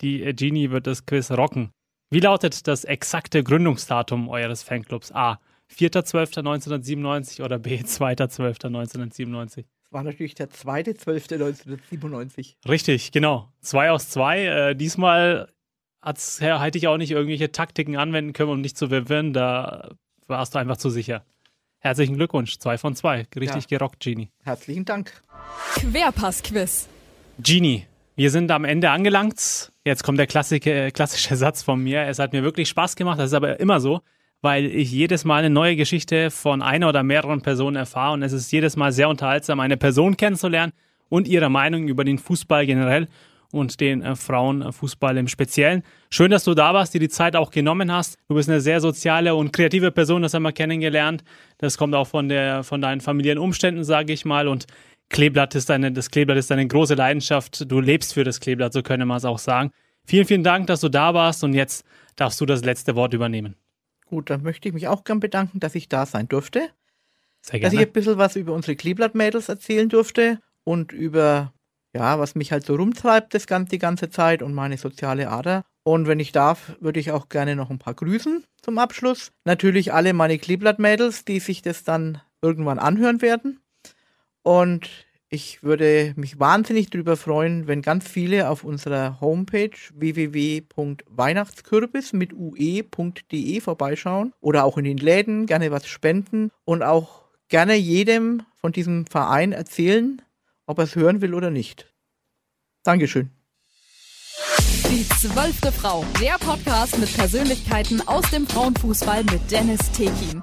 die äh, Genie wird das Quiz rocken. Wie lautet das exakte Gründungsdatum eures Fanclubs? A. 4.12.1997 oder B. 2.12.1997?
Das war natürlich der 2.12.1997.
Richtig, genau. Zwei aus zwei. Äh, diesmal hätte ich auch nicht irgendwelche Taktiken anwenden können, um dich zu verwirren. Da warst du einfach zu sicher. Herzlichen Glückwunsch, zwei von zwei. Richtig ja. gerockt, Genie.
Herzlichen Dank.
Querpass-Quiz.
Genie, wir sind am Ende angelangt. Jetzt kommt der klassische, klassische Satz von mir. Es hat mir wirklich Spaß gemacht. Das ist aber immer so, weil ich jedes Mal eine neue Geschichte von einer oder mehreren Personen erfahre. Und es ist jedes Mal sehr unterhaltsam, eine Person kennenzulernen und ihre Meinung über den Fußball generell und den äh, Frauenfußball im Speziellen. Schön, dass du da warst, dir die Zeit auch genommen hast. Du bist eine sehr soziale und kreative Person, das haben wir kennengelernt. Das kommt auch von, der, von deinen familiären Umständen, sage ich mal. Und Kleeblatt ist eine, das Kleeblatt ist eine große Leidenschaft. Du lebst für das Kleeblatt, so könnte man es auch sagen. Vielen, vielen Dank, dass du da warst und jetzt darfst du das letzte Wort übernehmen.
Gut, dann möchte ich mich auch gern bedanken, dass ich da sein durfte.
Sehr gerne.
Dass ich ein bisschen was über unsere Kleeblatt-Mädels erzählen durfte und über ja, was mich halt so rumtreibt das ganze, die ganze Zeit und meine soziale Ader. Und wenn ich darf, würde ich auch gerne noch ein paar grüßen zum Abschluss. Natürlich alle meine Kleeblatt-Mädels, die sich das dann irgendwann anhören werden. Und ich würde mich wahnsinnig darüber freuen, wenn ganz viele auf unserer Homepage www.weihnachtskürbis mit ue.de vorbeischauen oder auch in den Läden gerne was spenden und auch gerne jedem von diesem Verein erzählen, ob er es hören will oder nicht. Dankeschön.
Die zwölfte Frau, der Podcast mit Persönlichkeiten aus dem Frauenfußball mit Dennis Tekin.